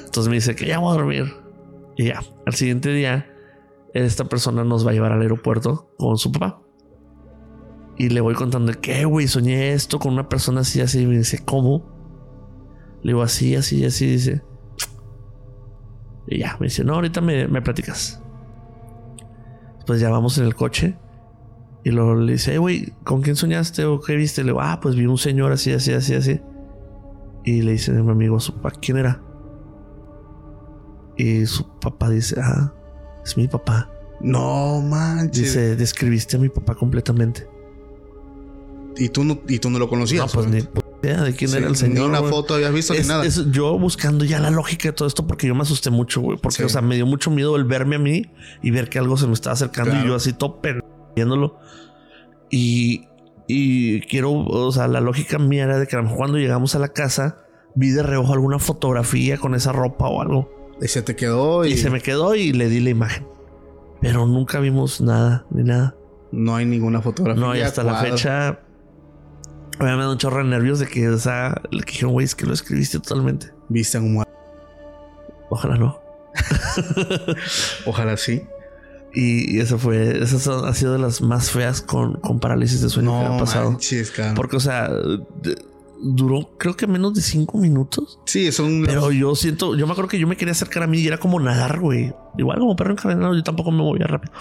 S1: Entonces me dice que ya voy a dormir. Y ya, al siguiente día, esta persona nos va a llevar al aeropuerto con su papá. Y le voy contando que, güey, soñé esto con una persona así, así. Y me dice, ¿cómo? Le digo, así, así, así. Dice, y ya, me dice, no, ahorita me, me platicas. Pues ya vamos en el coche. Y luego le dice, "Hey, güey, ¿con quién soñaste o qué viste? Le digo, ah, pues vi un señor así, así, así, así. Y le dice a mi amigo a su papá, ¿quién era? Y su papá dice, ah, es mi papá.
S2: No manches.
S1: Dice, describiste a mi papá completamente.
S2: Y tú no, y tú no lo conocías.
S1: No, pues ni idea de quién
S2: Sí,
S1: era el señor.
S2: Ni una
S1: güey.
S2: foto habías visto
S1: Es-
S2: ni nada.
S1: es yo buscando ya la lógica de todo esto porque yo me asusté mucho, güey. Porque,
S2: Sí.
S1: o sea, me dio mucho miedo el verme a mí y ver que algo se me estaba acercando y
S2: Claro.
S1: yo así todo viéndolo. Y, y quiero, o sea, la lógica mía era de que a lo mejor cuando llegamos a la casa vi de reojo alguna fotografía con esa ropa o algo.
S2: Y se te quedó y,
S1: Y se me quedó y le di la imagen. Pero nunca vimos nada, ni nada.
S2: no hay ninguna fotografía.
S1: No, y hasta la fecha. Me da un chorro de nervios de que, o sea, le dijeron, güey, es que lo escribiste totalmente.
S2: Viste a un muerto.
S1: Ojalá no. <laughs>
S2: Ojalá sí.
S1: Y, y eso fue, esas son- ha sido de las más feas con, con parálisis de sueño que
S2: No
S1: ha pasado.
S2: manches.
S1: Porque, o sea, de- duró creo que menos de cinco minutos.
S2: Sí, son
S1: Pero yo siento, yo me acuerdo que yo me quería acercar a mí y era como nadar, güey. Igual como perro encadenado, yo tampoco me movía rápido.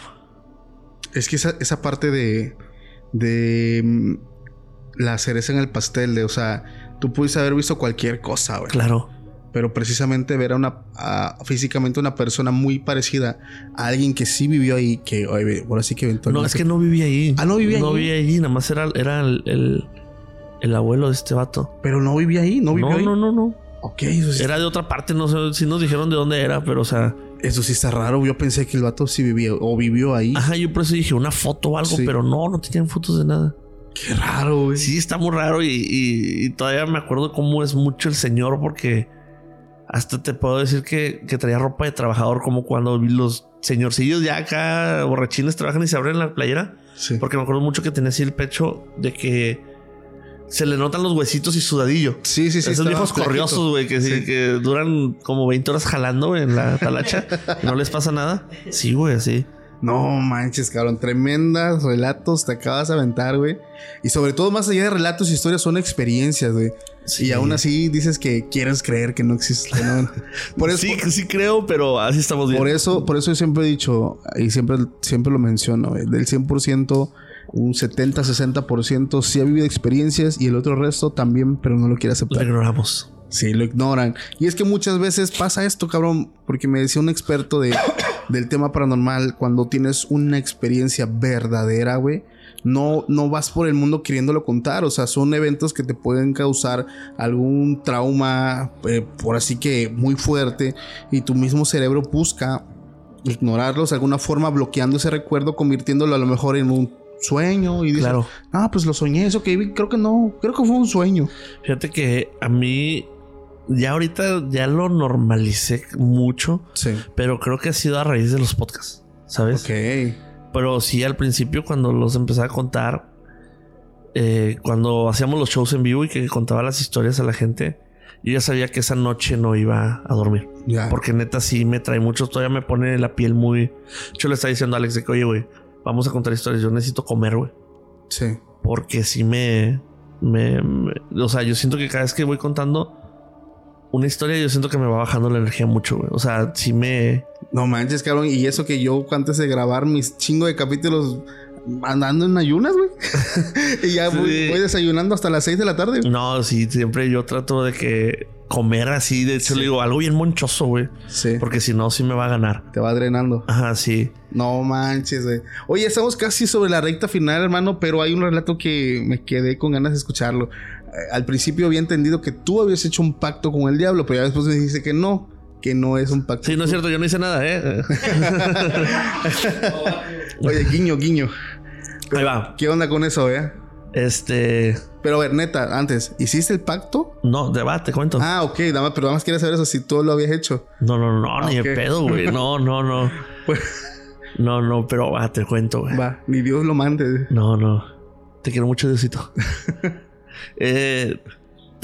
S2: Es que esa, esa parte de. de. La cereza en el pastel, de, o sea, tú pudiste haber visto cualquier cosa, güey.
S1: Claro.
S2: Pero precisamente ver a una. a- físicamente una persona muy parecida a alguien que sí vivió ahí, que oye, ahora sí que eventualmente.
S1: No, es que no vivía ahí.
S2: Ah, ¿no vivía
S1: No
S2: ahí?
S1: vivía ahí, nada más era, era el, el, el abuelo de este vato.
S2: Pero no vivía ahí, no vivió
S1: No,
S2: ahí.
S1: no, no, no.
S2: Ok, eso sí,
S1: Era de otra parte, no sé si nos dijeron de dónde era, pero o sea,
S2: eso sí está raro. Yo pensé que el vato sí vivía o vivió ahí.
S1: ajá, yo por eso dije una foto o algo,
S2: Sí.
S1: pero no, no tenían fotos de nada.
S2: Qué raro, güey.
S1: Sí, está muy raro y, y- y todavía me acuerdo cómo es mucho el señor porque hasta te puedo decir que, que traía ropa de trabajador como cuando los señorcillos ya acá borrachines trabajan y se abren la playera.
S2: Sí.
S1: Porque me acuerdo mucho que tenía así el pecho de que se le notan los huesitos y sudadillo.
S2: Sí, sí, sí.
S1: Esos viejos corriosos, güey, que, sí,
S2: Sí.
S1: que duran como 20 horas jalando en la talacha y no les pasa nada. Sí, güey, sí.
S2: No manches, cabrón. Tremendas relatos te acabas de aventar, güey. Y sobre todo, más allá de relatos y historias, son experiencias, güey.
S1: Sí.
S2: Y aún así dices que quieres creer que no existe. no. <laughs> Por eso,
S1: sí, sí creo, pero así estamos bien.
S2: por eso, por eso yo siempre he dicho, y siempre, siempre lo menciono, güey, del 100%, un 70-60% sí ha vivido experiencias y el otro resto también, pero no lo quiere
S1: Lo
S2: aceptar.
S1: ignoramos.
S2: Sí, lo ignoran. Y es que muchas veces pasa esto, cabrón, porque me decía un experto de, <coughs> del tema paranormal, cuando tienes una experiencia verdadera, güey, no, no vas por el mundo queriéndolo contar, o sea, son eventos que te pueden causar algún trauma, eh, por así que muy fuerte, y tu mismo cerebro busca ignorarlos de alguna forma, bloqueando ese recuerdo, convirtiéndolo a lo mejor en un sueño y dices,
S1: Claro.
S2: ah, pues lo soñé, eso que vi, creo que no, creo que fue un sueño.
S1: Fíjate que a mí ya ahorita ya lo normalicé mucho,
S2: Sí.
S1: pero creo que ha sido a raíz de los podcasts, ¿sabes?
S2: Ok.
S1: Pero sí, al principio cuando los empecé a contar, eh, cuando hacíamos los shows en vivo y que contaba las historias a la gente, yo ya sabía que esa noche no iba a dormir.
S2: Ya.
S1: Porque neta sí me trae mucho, todavía me pone la piel muy... Yo le estaba diciendo a Alex de que, oye, güey, vamos a contar historias, yo necesito comer, güey.
S2: Sí.
S1: Porque sí me, me, me- O sea, yo siento que cada vez que voy contando una historia, yo siento que me va bajando la energía mucho, güey. O sea, sí me...
S2: No manches, cabrón. Y eso que yo antes de grabar mis chingo de capítulos andando en ayunas, güey. <laughs> y ya voy,
S1: Sí.
S2: voy desayunando hasta las 6 de la tarde.
S1: No, sí, siempre yo trato de que comer así. De hecho,
S2: Sí.
S1: le digo algo bien monchoso, güey.
S2: Sí.
S1: Porque si no, sí me va a ganar.
S2: Te va drenando.
S1: Ajá, sí.
S2: No manches, güey. Oye, estamos casi sobre la recta final, hermano, pero hay un relato que me quedé con ganas de escucharlo. Eh, al principio había entendido que tú habías hecho un pacto con el diablo, pero ya después me dijiste que no, que no es un pacto.
S1: Sí, no es cierto, yo no hice nada, ¿eh? <laughs>
S2: Oye, guiño, guiño.
S1: Ahí va.
S2: ¿Qué onda con eso, eh?
S1: Este...
S2: Pero a ver, neta, antes, ¿hiciste el pacto?
S1: No, debate, cuento.
S2: Ah, ok, nada más, pero nada más quería saber eso, si tú lo habías hecho.
S1: No, no, no, ni
S2: ok.
S1: de pedo, güey. No, no, no. <laughs>
S2: Pues,
S1: No, no, pero va, te cuento, güey.
S2: va, ni Dios lo mande.
S1: No, no. Te quiero mucho, Diosito. <laughs> Eh,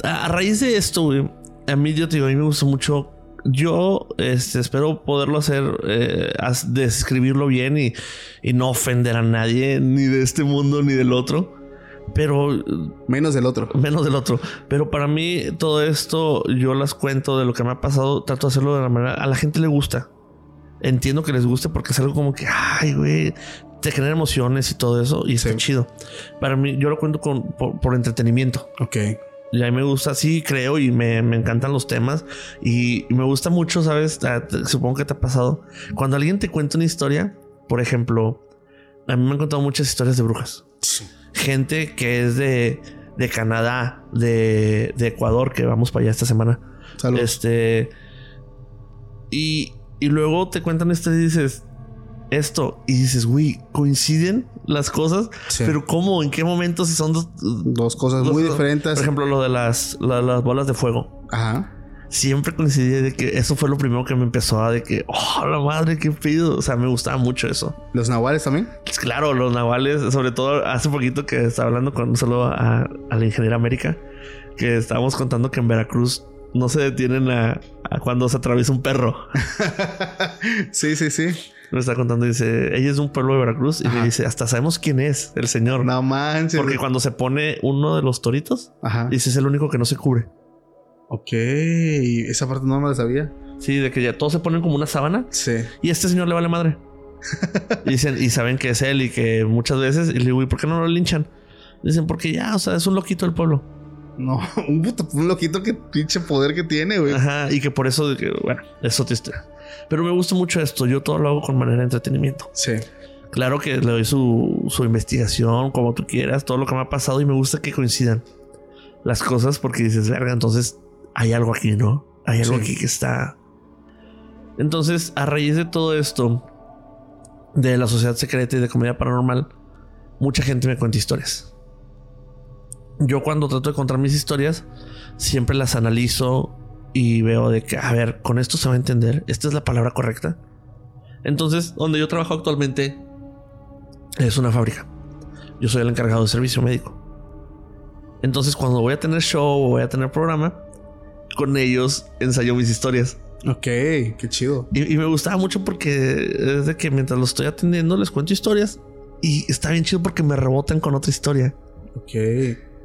S1: a raíz de esto, güey, a mí yo te digo, a mí me gusta mucho. Yo este, espero poderlo hacer, eh, describirlo bien y, y no ofender a nadie, ni de este mundo ni del otro. Pero
S2: Menos del otro.
S1: menos del otro. Pero para mí, todo esto, yo las cuento de lo que me ha pasado, trato de hacerlo de la manera. A la gente le gusta. Entiendo que les guste porque es algo como que, ay, güey, te genera emociones y todo eso. Y está
S2: Sí.
S1: chido. Para mí, yo lo cuento con, por, por entretenimiento.
S2: Ok.
S1: Y a mí me gusta, sí, creo y me, me encantan los temas. Y, y me gusta mucho, ¿sabes? Ah, Supongo que te ha pasado. Cuando alguien te cuenta una historia, por ejemplo, a mí me han contado muchas historias de brujas gente que es de, de Canadá, de, de Ecuador, que vamos para allá esta semana.
S2: Saludos.
S1: Este. Y, y luego te cuentan esto y dices esto. Y dices, güey, coinciden las cosas.
S2: Sí.
S1: Pero ¿cómo? ¿En qué momento? Si son dos.
S2: Dos cosas
S1: dos-
S2: muy
S1: dos-
S2: diferentes.
S1: Por ejemplo, lo de las, la- las bolas de fuego.
S2: Ajá.
S1: siempre coincidí de que eso fue lo primero que me empezó a de que, oh, la madre, qué pido. O sea, me gustaba mucho eso.
S2: ¿Los nahuales también?
S1: Pues claro, los nahuales, sobre todo hace poquito que estaba hablando con un saludo a, a la ingeniera América, que estábamos contando que en Veracruz no se detienen a, a cuando se atraviesa un perro. <laughs>
S2: sí, sí, sí.
S1: Me está contando, dice, ella es de un pueblo de Veracruz y me dice, hasta sabemos quién es el señor.
S2: No manches.
S1: Porque cuando se pone uno de los toritos,
S2: Ajá.
S1: dice, es el único que no se cubre.
S2: Ok, esa parte no me la sabía.
S1: Sí, de que ya todos se ponen como una sábana
S2: Sí.
S1: y a este señor le vale madre. y <laughs> dicen, y saben que es él y que muchas veces, y le digo, ¿y por qué no lo linchan? Dicen, porque ya, o sea, es un loquito del pueblo.
S2: No, <laughs> un puto, un loquito que pinche poder que tiene, güey.
S1: Ajá, y que por eso, que, bueno, es otra historia. Pero me gusta mucho esto, yo todo lo hago con manera de entretenimiento.
S2: Sí.
S1: Claro que le doy su, su investigación, como tú quieras, todo lo que me ha pasado y me gusta que coincidan las cosas porque dices, verga, entonces hay algo aquí, ¿no? Hay algo
S2: Sí.
S1: aquí que está. Entonces, a raíz de todo esto, de la sociedad secreta y de comedia paranormal, mucha gente me cuenta historias. Yo cuando trato de contar mis historias, siempre las analizo y veo de que, a ver, con esto se va a entender, esta es la palabra correcta. Entonces, donde yo trabajo actualmente es una fábrica. Yo soy el encargado de servicio médico. Entonces, cuando voy a tener show o voy a tener programa, con ellos ensayo mis historias.
S2: Ok, qué chido.
S1: Y, y me gustaba mucho porque es de que mientras los estoy atendiendo les cuento historias y está bien chido porque me rebotan con otra historia.
S2: Ok.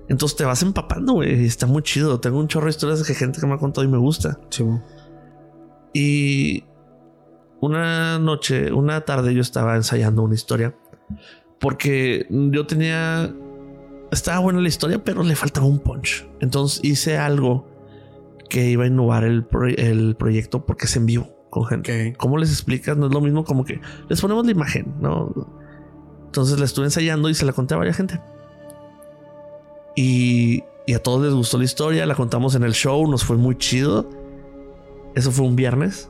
S1: Entonces te vas empapando, güey. y Está muy chido. Tengo un chorro de historias de gente que me ha contado y me gusta.
S2: Chivo.
S1: Y una noche, una tarde yo estaba ensayando una historia porque yo tenía... Estaba buena la historia, pero le faltaba un punch. Entonces hice algo que iba a innovar el, pro- el proyecto porque es en vivo con gente. ¿Cómo les explicas? No es lo mismo como que les ponemos la imagen, ¿no? Entonces la estuve ensayando y se la conté a varias gente. Y, y a todos les gustó la historia, la contamos en el show, nos fue muy chido. Eso fue un viernes.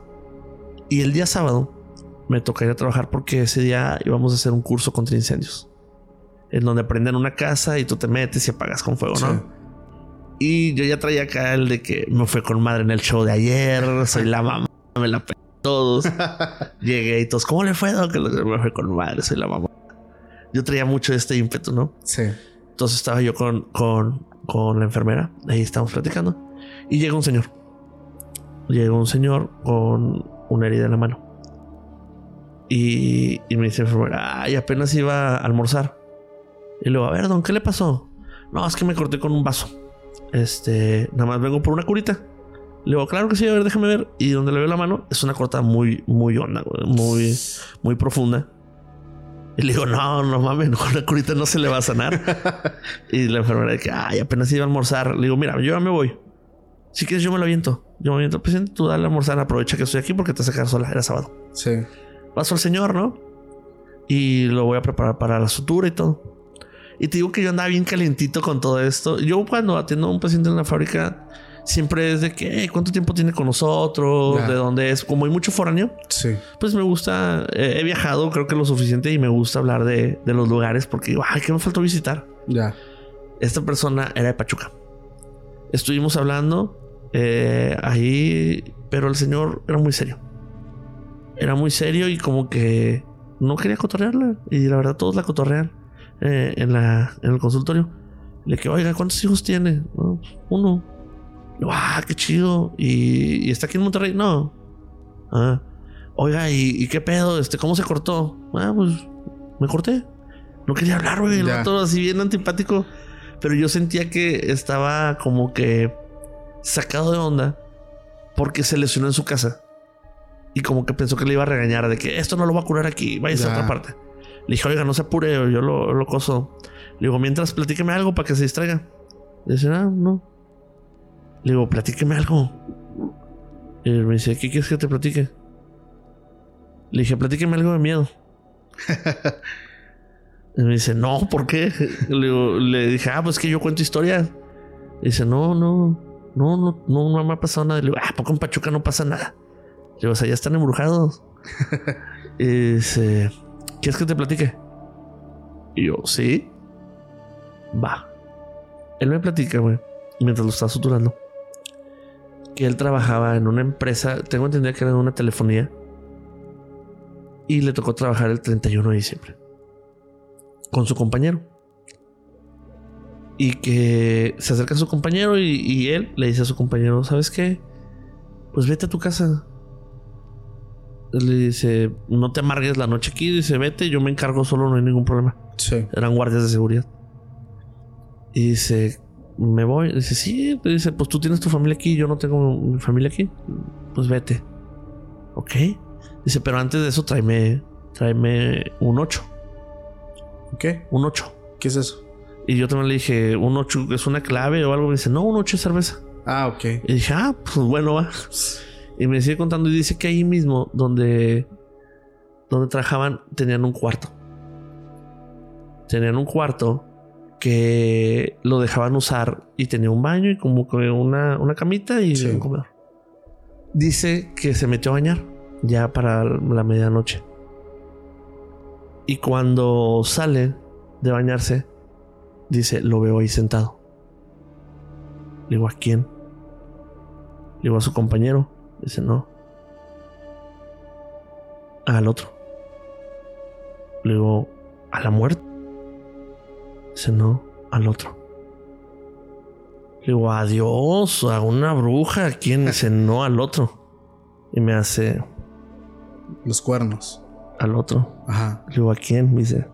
S1: Y el día sábado me toca ir a trabajar porque ese día íbamos a hacer un curso contra incendios. En donde prenden una casa y tú te metes y apagas con fuego, ¿no?
S2: Sí.
S1: Y yo ya traía acá el de que me fue con madre en el show de ayer, soy la mamá, me la pe todos. <laughs> Llegué y todos, ¿cómo le fue? Doc? Me fue con madre, soy la mamá. Yo traía mucho este ímpetu, ¿no?
S2: Sí.
S1: Entonces estaba yo con, con, con la enfermera, ahí estábamos platicando, y llega un señor. Llega un señor con una herida en la mano. Y, y me dice enfermera, ay, apenas iba a almorzar. Y le digo, a ver, don, ¿qué le pasó? No, es que me corté con un vaso. Este, nada más vengo por una curita. Le digo, claro que sí, a ver, déjame ver. Y donde le veo la mano es una cortada muy, muy honda, muy, muy profunda. Y le digo, no, no mames, con una curita no se le va a sanar. <laughs> y la enfermera de que, ay, apenas iba a almorzar. Le digo, mira, yo ya me voy. Si quieres, yo me lo aviento. Yo me aviento, presidente, tú dale a almorzar, aprovecha que estoy aquí porque te vas a quedar sola. Era sábado.
S2: Sí.
S1: Paso al señor, ¿no? Y lo voy a preparar para la sutura y todo. Y te digo que yo andaba bien calientito con todo esto. Yo cuando atiendo a un paciente en la fábrica, siempre es de que, "Hey, ¿cuánto tiempo tiene con nosotros? ¿De dónde es? Como hay mucho foráneo,
S2: Sí.
S1: pues me gusta, eh, he viajado creo que lo suficiente y me gusta hablar de, de los lugares porque ay, ¿qué me faltó visitar?
S2: Ya.
S1: Esta persona era de Pachuca. Estuvimos hablando eh, ahí, pero el señor era muy serio. Era muy serio y como que no quería cotorrearla. Y la verdad todos la cotorrean eh, en, la, en el consultorio. Le dije, oiga, ¿cuántos hijos tiene? "No, uno. Digo, ah, qué chido. ¿Y, y está aquí en Monterrey? No. Ah. Oiga, ¿y, y qué pedo? Este, ¿Cómo se cortó? Ah, pues me corté. No quería hablar, güey. El
S2: Ya.
S1: vato así bien antipático. Pero yo sentía que estaba como que sacado de onda porque se lesionó en su casa. Y como que pensó que le iba a regañar de que esto no lo va a curar aquí, váyase a otra parte. Le dije, oiga, no se apure, yo lo, lo coso. Le digo, mientras platíqueme algo para que se distraiga. Le dice, ah, no. Le digo, platíqueme algo. Y él me dice, ¿qué quieres que te platique? Le dije, platíqueme algo de miedo. <laughs> y me dice, no, ¿por qué? Le, digo- le dije, ah, pues que yo cuento historias. Dice, no, no, no, no, no, no me ha pasado nada. Le digo, ah, ¿por qué en Pachuca no pasa nada? Le digo, o sea, ya están embrujados. <laughs> y dice, ¿quieres que te platique? Y yo, sí. Va. Él me platica, güey, mientras lo está suturando, que él trabajaba en una empresa, tengo entendido que era en una telefonía, y le tocó trabajar el 31 de diciembre con su compañero. Y que se acerca a su compañero y, y él le dice a su compañero, ¿sabes qué? Pues vete a tu casa. Le dice, no te amargues la noche aquí. Dice, vete, yo me encargo solo, no hay ningún problema.
S2: Sí.
S1: Eran guardias de seguridad. Y dice, me voy. Dice, sí. Dice, pues tú tienes tu familia aquí, yo no tengo mi familia aquí. Pues vete. Ok. Dice, pero antes de eso tráeme, tráeme un 8.
S2: ¿Qué?
S1: Un 8.
S2: ¿Qué es eso?
S1: Y yo también le dije, un 8 es una clave o algo. Me dice, no, un 8 es cerveza.
S2: Ah, ok.
S1: Y dije, ah, pues bueno, va. Y me sigue contando y dice que ahí mismo, donde, donde trabajaban, tenían un cuarto. Tenían un cuarto que lo dejaban usar y tenía un baño y como que una, una camita y
S2: Sí.
S1: un comedor. Dice que se metió a bañar ya para la medianoche. Y cuando sale de bañarse, dice, lo veo ahí sentado. Le digo, ¿a quién? Le digo, a su compañero. Dice, no. Al otro. Le digo, ¿a la muerte? Dice, no, al otro. Le digo, adiós, a una bruja. Dice, <laughs> no, al otro. Y me hace,
S2: Los cuernos.
S1: al otro.
S2: Ajá.
S1: Le digo, ¿a quién? Me dice,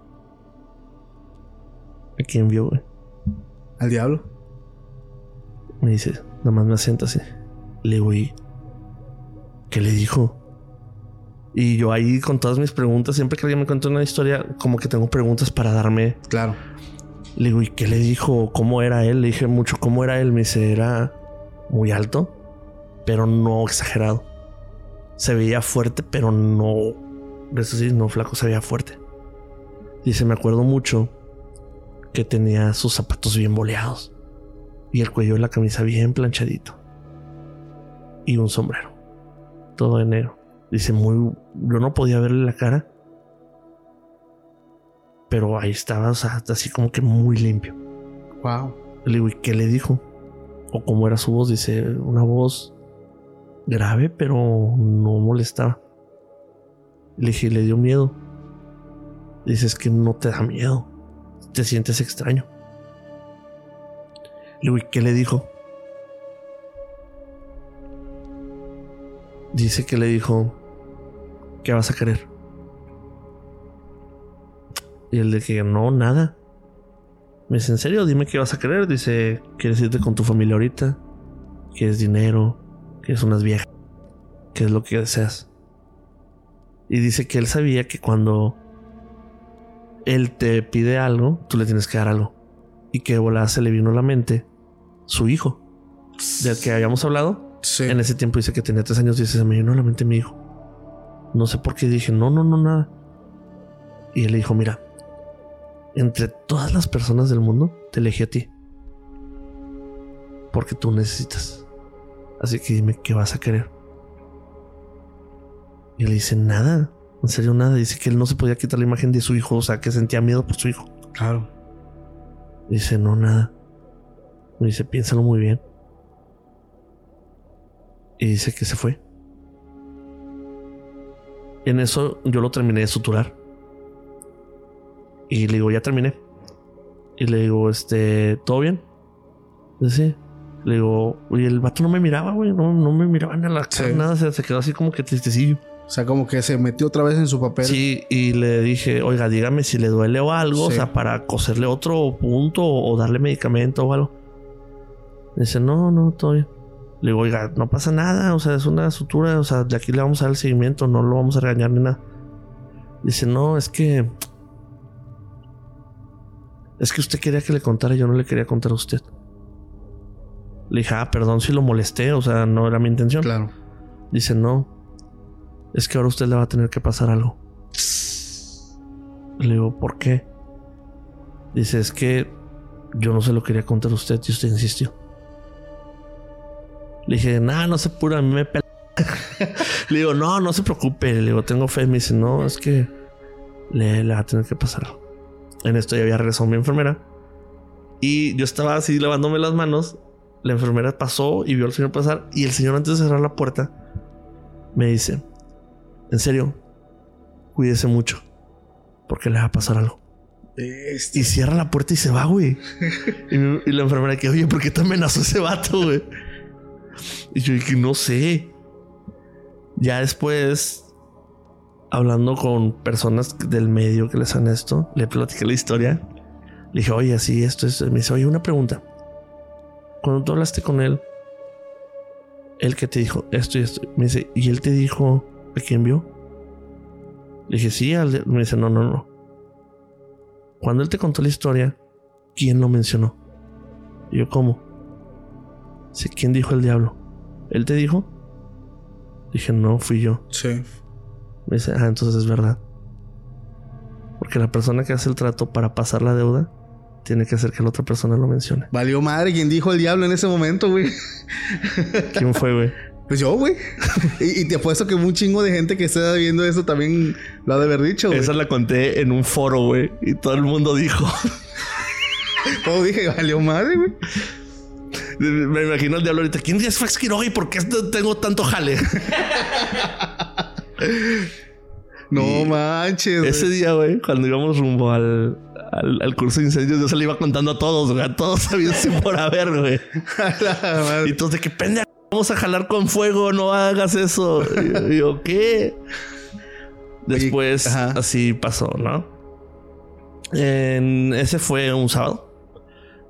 S1: ¿a quién vio, güey?
S2: ¿Al diablo?
S1: Me dice, nada más me asienta así. Le digo, ¿y qué le dijo? Y yo ahí con todas mis preguntas, siempre que alguien me cuenta una historia, como que tengo preguntas para darme.
S2: Claro.
S1: Le digo, ¿y qué le dijo? ¿Cómo era él? Le dije mucho, ¿cómo era él? Me dice, era muy alto, pero no exagerado. Se veía fuerte, pero no. Eso sí, no flaco, se veía fuerte. Dice, me acuerdo mucho que tenía sus zapatos bien boleados y el cuello de la camisa bien planchadito y un sombrero, todo de negro. Dice, muy. Yo no podía verle la cara, pero ahí estaba, o sea, así como que muy limpio.
S2: Wow.
S1: Le digo, ¿y qué le dijo? O cómo era su voz. Dice, una voz grave, pero no molestaba. Le dije, ¿le dio miedo? Dice, es que no te da miedo. Te sientes extraño. Le digo, ¿y qué le dijo? Dice que le dijo, ¿qué vas a querer? Y él de que no, nada. Me dice, ¿en serio? Dime qué vas a querer. Dice, ¿quieres irte con tu familia ahorita? ¿Quieres dinero? ¿Quieres unas viejas? ¿Qué es lo que deseas? Y dice que él sabía que cuando él te pide algo, tú le tienes que dar algo. Y que volada se le vino a la mente su hijo, del que habíamos hablado.
S2: Sí.
S1: En ese tiempo dice que tenía tres años. Dice, se me vino a la mente mi hijo. No sé por qué dije, no, no, no, nada. Y él le dijo, mira, entre todas las personas del mundo, te elegí a ti. Porque tú necesitas. Así que dime qué vas a querer. Y él dice, nada. En serio, nada. Dice que él no se podía quitar la imagen de su hijo. O sea, que sentía miedo por su hijo.
S2: Claro.
S1: Dice, no, nada. Me dice, piénsalo muy bien. Y dice que se fue. En eso yo lo terminé de suturar. Y le digo, ya terminé. Y le digo, este, ¿todo bien? Dice, sí. Le digo, oye, el vato no me miraba, güey. No, no me miraba ni a la cara,
S2: Sí.
S1: nada. Se, se quedó así como que tristecillo.
S2: O sea, como que se metió otra vez en su papel.
S1: Sí, y le dije, oiga, dígame si le duele o algo, o sea, para coserle otro punto o, o darle medicamento o algo. Dice, no, no, todo bien. Le digo, oiga, no pasa nada, o sea, es una sutura, o sea, de aquí le vamos a dar el seguimiento, no lo vamos a regañar ni nada. Dice, no, es que. Es que usted quería que le contara, yo no le quería contar a usted. Le dije, ah, perdón si lo molesté, o sea, no era mi intención.
S2: Claro.
S1: Dice, no. Es que ahora usted le va a tener que pasar algo. Le digo, ¿por qué? Dice, es que yo no se lo quería contar a usted y usted insistió. Le dije, nah, no se pura, a mí me pela. <laughs> le digo, no, no se preocupe. Le digo, tengo fe. Me dice, no, es que le, le va a tener que pasar algo. En esto ya había regresado mi enfermera. Y yo estaba así lavándome las manos. la enfermera pasó y vio al señor pasar. Y el señor, antes de cerrar la puerta, me dice: En serio, cuídese mucho. Porque le va a pasar algo.
S2: Este.
S1: Y cierra la puerta y se va, güey. <laughs> y, mi- y la enfermera que, oye, ¿por qué te amenazó ese vato, güey? Y yo dije, no sé. Ya después, hablando con personas del medio que les han esto, le platiqué la historia. Le dije, oye, así, esto, esto. Me dice, oye, una pregunta. Cuando tú hablaste con él, él que te dijo esto y esto. Me dice, ¿y él te dijo a quién vio? Le dije, sí, al de-". me dice, no, no, no. Cuando él te contó la historia, ¿quién lo mencionó? Y yo, ¿cómo? Sí, ¿quién dijo el diablo? ¿Él te dijo? Dije, no, fui yo.
S2: Sí.
S1: Me dice, ah, entonces es verdad. Porque la persona que hace el trato para pasar la deuda tiene que hacer que la otra persona lo mencione.
S2: Valió madre quien dijo el diablo en ese momento, güey.
S1: ¿Quién fue, güey?
S2: Pues yo, güey. y, y te apuesto que un chingo de gente que está viendo eso también lo ha de haber dicho, güey.
S1: Esa la conté en un foro, güey. Y todo el mundo dijo.
S2: Todo dije, valió madre, güey.
S1: Me imagino el diablo ahorita. ¿Quién es Fax Quiroga y por qué tengo tanto jale?
S2: No manches.
S1: Ese día, güey, cuando íbamos rumbo al, al, al curso de incendios, yo se le iba contando a todos, güey. A todos <laughs> sabían sin por haber, güey. Y todos de que pendejo, vamos a jalar con fuego, no hagas eso. Y yo, y <laughs> yo, ¿qué? Después,
S2: Ajá.
S1: así pasó, ¿no? En- ese fue un sábado.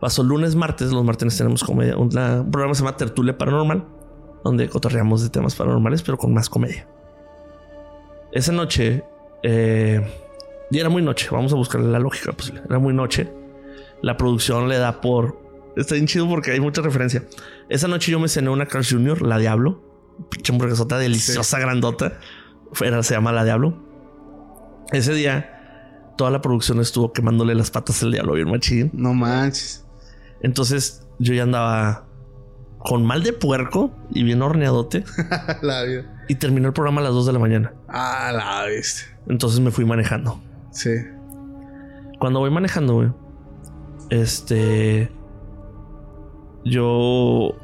S1: Pasó lunes, martes. Los martes tenemos comedia. Un, la- un programa se llama Tertulia Paranormal, donde cotorreamos de temas paranormales, pero con más comedia. Esa noche, eh, y era muy noche. Vamos a buscar la lógica posible. Era muy noche. La producción le da por. Está bien chido porque hay mucha referencia. Esa noche yo me cené una Carl Jr., la Diablo. Pinche hamburguesota deliciosa, grandota. Era, se llama la Diablo. Ese día, toda la producción estuvo quemándole las patas al Diablo bien machín.
S2: No manches.
S1: Entonces yo ya andaba con mal de puerco y bien horneadote. <laughs>
S2: la vida.
S1: Y terminó el programa a las 2 de la mañana.
S2: Ah, la viste.
S1: Entonces me fui manejando.
S2: Sí.
S1: Cuando voy manejando, güey, este. Yo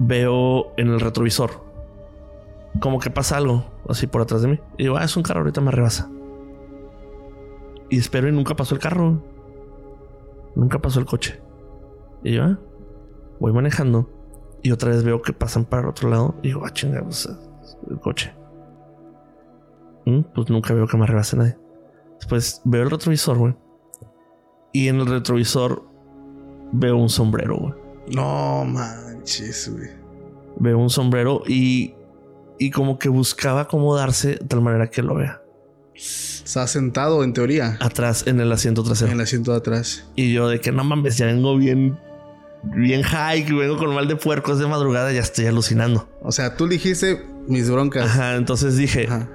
S1: veo en el retrovisor como que pasa algo así por atrás de mí. Y digo, ah, es un carro, ahorita me rebasa. Y espero y nunca pasó el carro. Nunca pasó el coche. Y yo, ah, voy manejando. Y otra vez veo que pasan para el otro lado. Y digo, ah, chinga, pues, el coche. Mm, Pues nunca veo que me rebase nadie. Después veo el retrovisor, güey. Y en el retrovisor veo un sombrero, güey.
S2: No manches, güey.
S1: Veo un sombrero y, y como que buscaba acomodarse de tal manera que lo vea.
S2: Está sentado en teoría
S1: Atrás, en el asiento trasero.
S2: en el asiento de atrás.
S1: Y yo de que no mames, ya vengo bien, bien high, que vengo con mal de puerco, es de madrugada, ya estoy alucinando.
S2: O sea, tú dijiste mis broncas.
S1: Ajá, entonces dije,
S2: Ajá.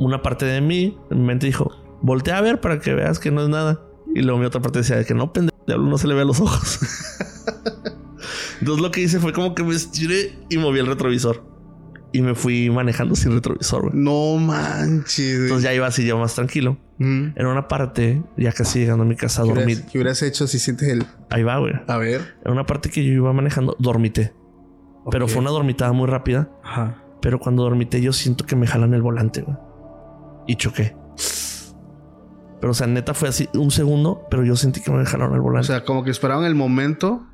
S1: Una parte de mí, en mi mente dijo, voltea a ver para que veas que no es nada. Y luego mi otra parte decía de que no, pendejo, no se le ve a los ojos. <laughs> Entonces lo que hice fue como que me estiré y moví el retrovisor. Y me fui manejando sin retrovisor, güey.
S2: No manches, güey.
S1: Entonces ya iba así, ya más tranquilo.
S2: Mm.
S1: En una parte, ya casi llegando a mi casa,
S2: ¿Qué
S1: dormí.
S2: hubieras, qué hubieras hecho si sientes el...
S1: Ahí va, güey.
S2: A ver.
S1: En una parte que yo iba manejando, dormité. Pero fue una dormitada muy rápida.
S2: Ajá.
S1: Pero cuando dormité, yo siento que me jalan el volante, güey. Y choqué. Pero, o sea, neta fue así un segundo, pero yo sentí que me jalaron el
S2: O
S1: volante.
S2: sea, como que esperaban el momento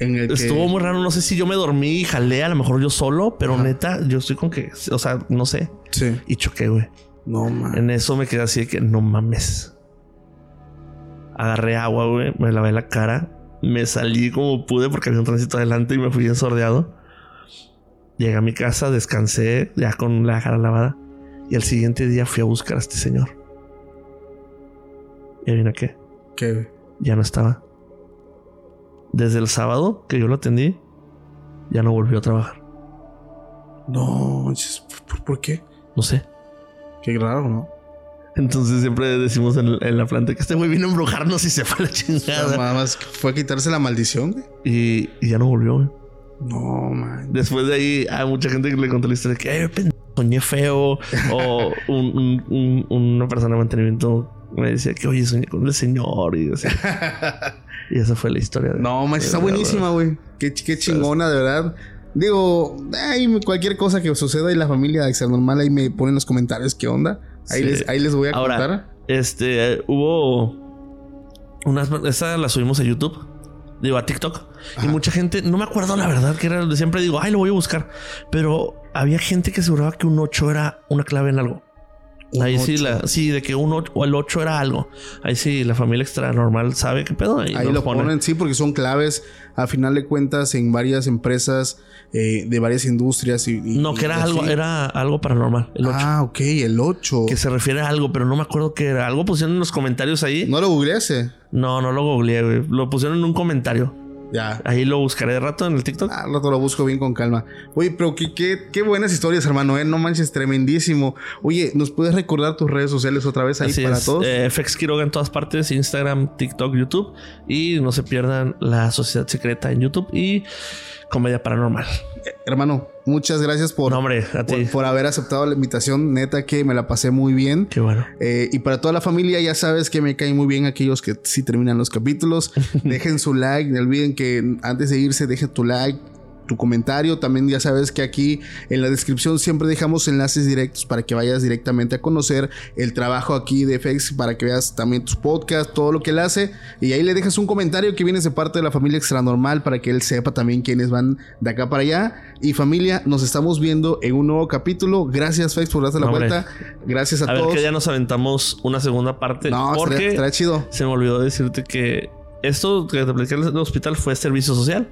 S2: en el que...
S1: Estuvo muy raro. No sé si yo me dormí y jalé, a lo mejor yo solo, pero
S2: Ajá.
S1: neta, yo estoy con que, o sea, no sé.
S2: Sí.
S1: Y choqué, güey.
S2: No man.
S1: En eso me quedé así de que no mames. Agarré agua, güey, me lavé la cara, me salí como pude porque había un tránsito adelante y me fui ensordeado. Llegué a mi casa, descansé ya con la cara lavada y al siguiente día fui a buscar a este señor. Y adivina qué,
S2: ¿Qué,
S1: ya no estaba. Desde el sábado que yo lo atendí, ya no volvió a trabajar.
S2: No. ¿Por, por, qué?
S1: No sé.
S2: Qué raro, ¿no?
S1: Entonces siempre decimos en, en la planta que este güey vino a embrujarnos y se fue a la chingada.
S2: Nada más fue a quitarse la maldición, güey.
S1: Y, y ya no volvió, güey.
S2: No, man.
S1: Después de ahí, hay mucha gente que le contó la historia de que "Eh, soñé feo. o <laughs> un- un- un- una persona de mantenimiento me decía que, oye, soñé con el señor. Y, sea, <laughs> Y esa fue la historia. De,
S2: no, más está buenísima, güey. Qué, qué chingona, de verdad. Digo, ay, cualquier cosa que suceda en la familia de Normal, ahí me ponen en los comentarios qué onda. Ahí, les, ahí les voy a
S1: Ahora,
S2: contar.
S1: Este, hubo unas... Esa la subimos a YouTube. Digo, a TikTok. Y mucha gente, no me acuerdo la verdad que era, siempre digo, ay, lo voy a buscar. Pero había gente que aseguraba que un 8 era una clave en algo. Ahí sí, la, sí, de que un 8 o el 8 era algo. Ahí sí, la familia extra normal sabe qué pedo.
S2: Ahí, lo ponen. sí, porque son claves a final de cuentas en varias empresas eh, de varias industrias. Y,
S1: no, que era algo, era algo paranormal. El 8.
S2: Ah, ok, el 8.
S1: Que se refiere a algo, pero no me acuerdo qué era. Algo pusieron en los comentarios ahí.
S2: ¿No lo googleaste?
S1: No, no lo googleé, güey. Lo pusieron en un comentario.
S2: Ya.
S1: Ahí lo buscaré de rato en el TikTok.
S2: Ah, rato lo busco bien con calma. Oye, pero qué, qué, buenas historias, hermano, ¿eh? No manches, tremendísimo. Oye, ¿nos puedes recordar tus redes sociales otra vez ahí para todos?
S1: Eh, FX Quiroga en todas partes, Instagram, TikTok, YouTube. Y no se pierdan la Sociedad Secreta en YouTube y Comedia Paranormal
S2: hermano, muchas gracias por, por, haber aceptado la invitación. Neta que me la pasé muy bien.
S1: Qué bueno.
S2: Eh, y para toda la familia, ya sabes que me caen muy bien aquellos que sí terminan los capítulos. <laughs> dejen su like. No olviden que antes de irse, dejen tu like tu comentario. También ya sabes que aquí en la descripción siempre dejamos enlaces directos para que vayas directamente a conocer el trabajo aquí de FX, para que veas también tus podcasts, todo lo que él hace. Y ahí le dejas un comentario que vienes de parte de la familia Extra Normal para que él sepa también quiénes van de acá para allá. Y familia, nos estamos viendo en un nuevo capítulo. Gracias, FX, por darte la vuelta. Gracias a,
S1: a
S2: todos.
S1: ver que ya nos aventamos una segunda parte. No, porque
S2: estará, chido.
S1: Se me olvidó decirte que esto que te platicé en el hospital fue servicio social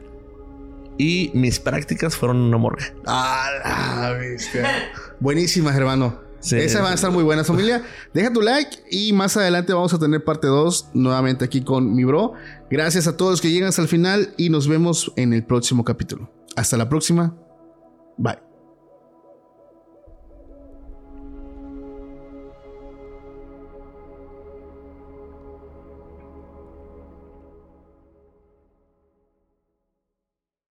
S1: y mis prácticas fueron una morgue.
S2: Ah, la <laughs> Buenísimas, hermano. Sí, Esas van a estar muy buenas, familia. Deja tu like y más adelante vamos a tener parte 2 nuevamente aquí con mi bro. Gracias a todos los que llegan hasta el final y nos vemos en el próximo capítulo. Hasta la próxima. Bye.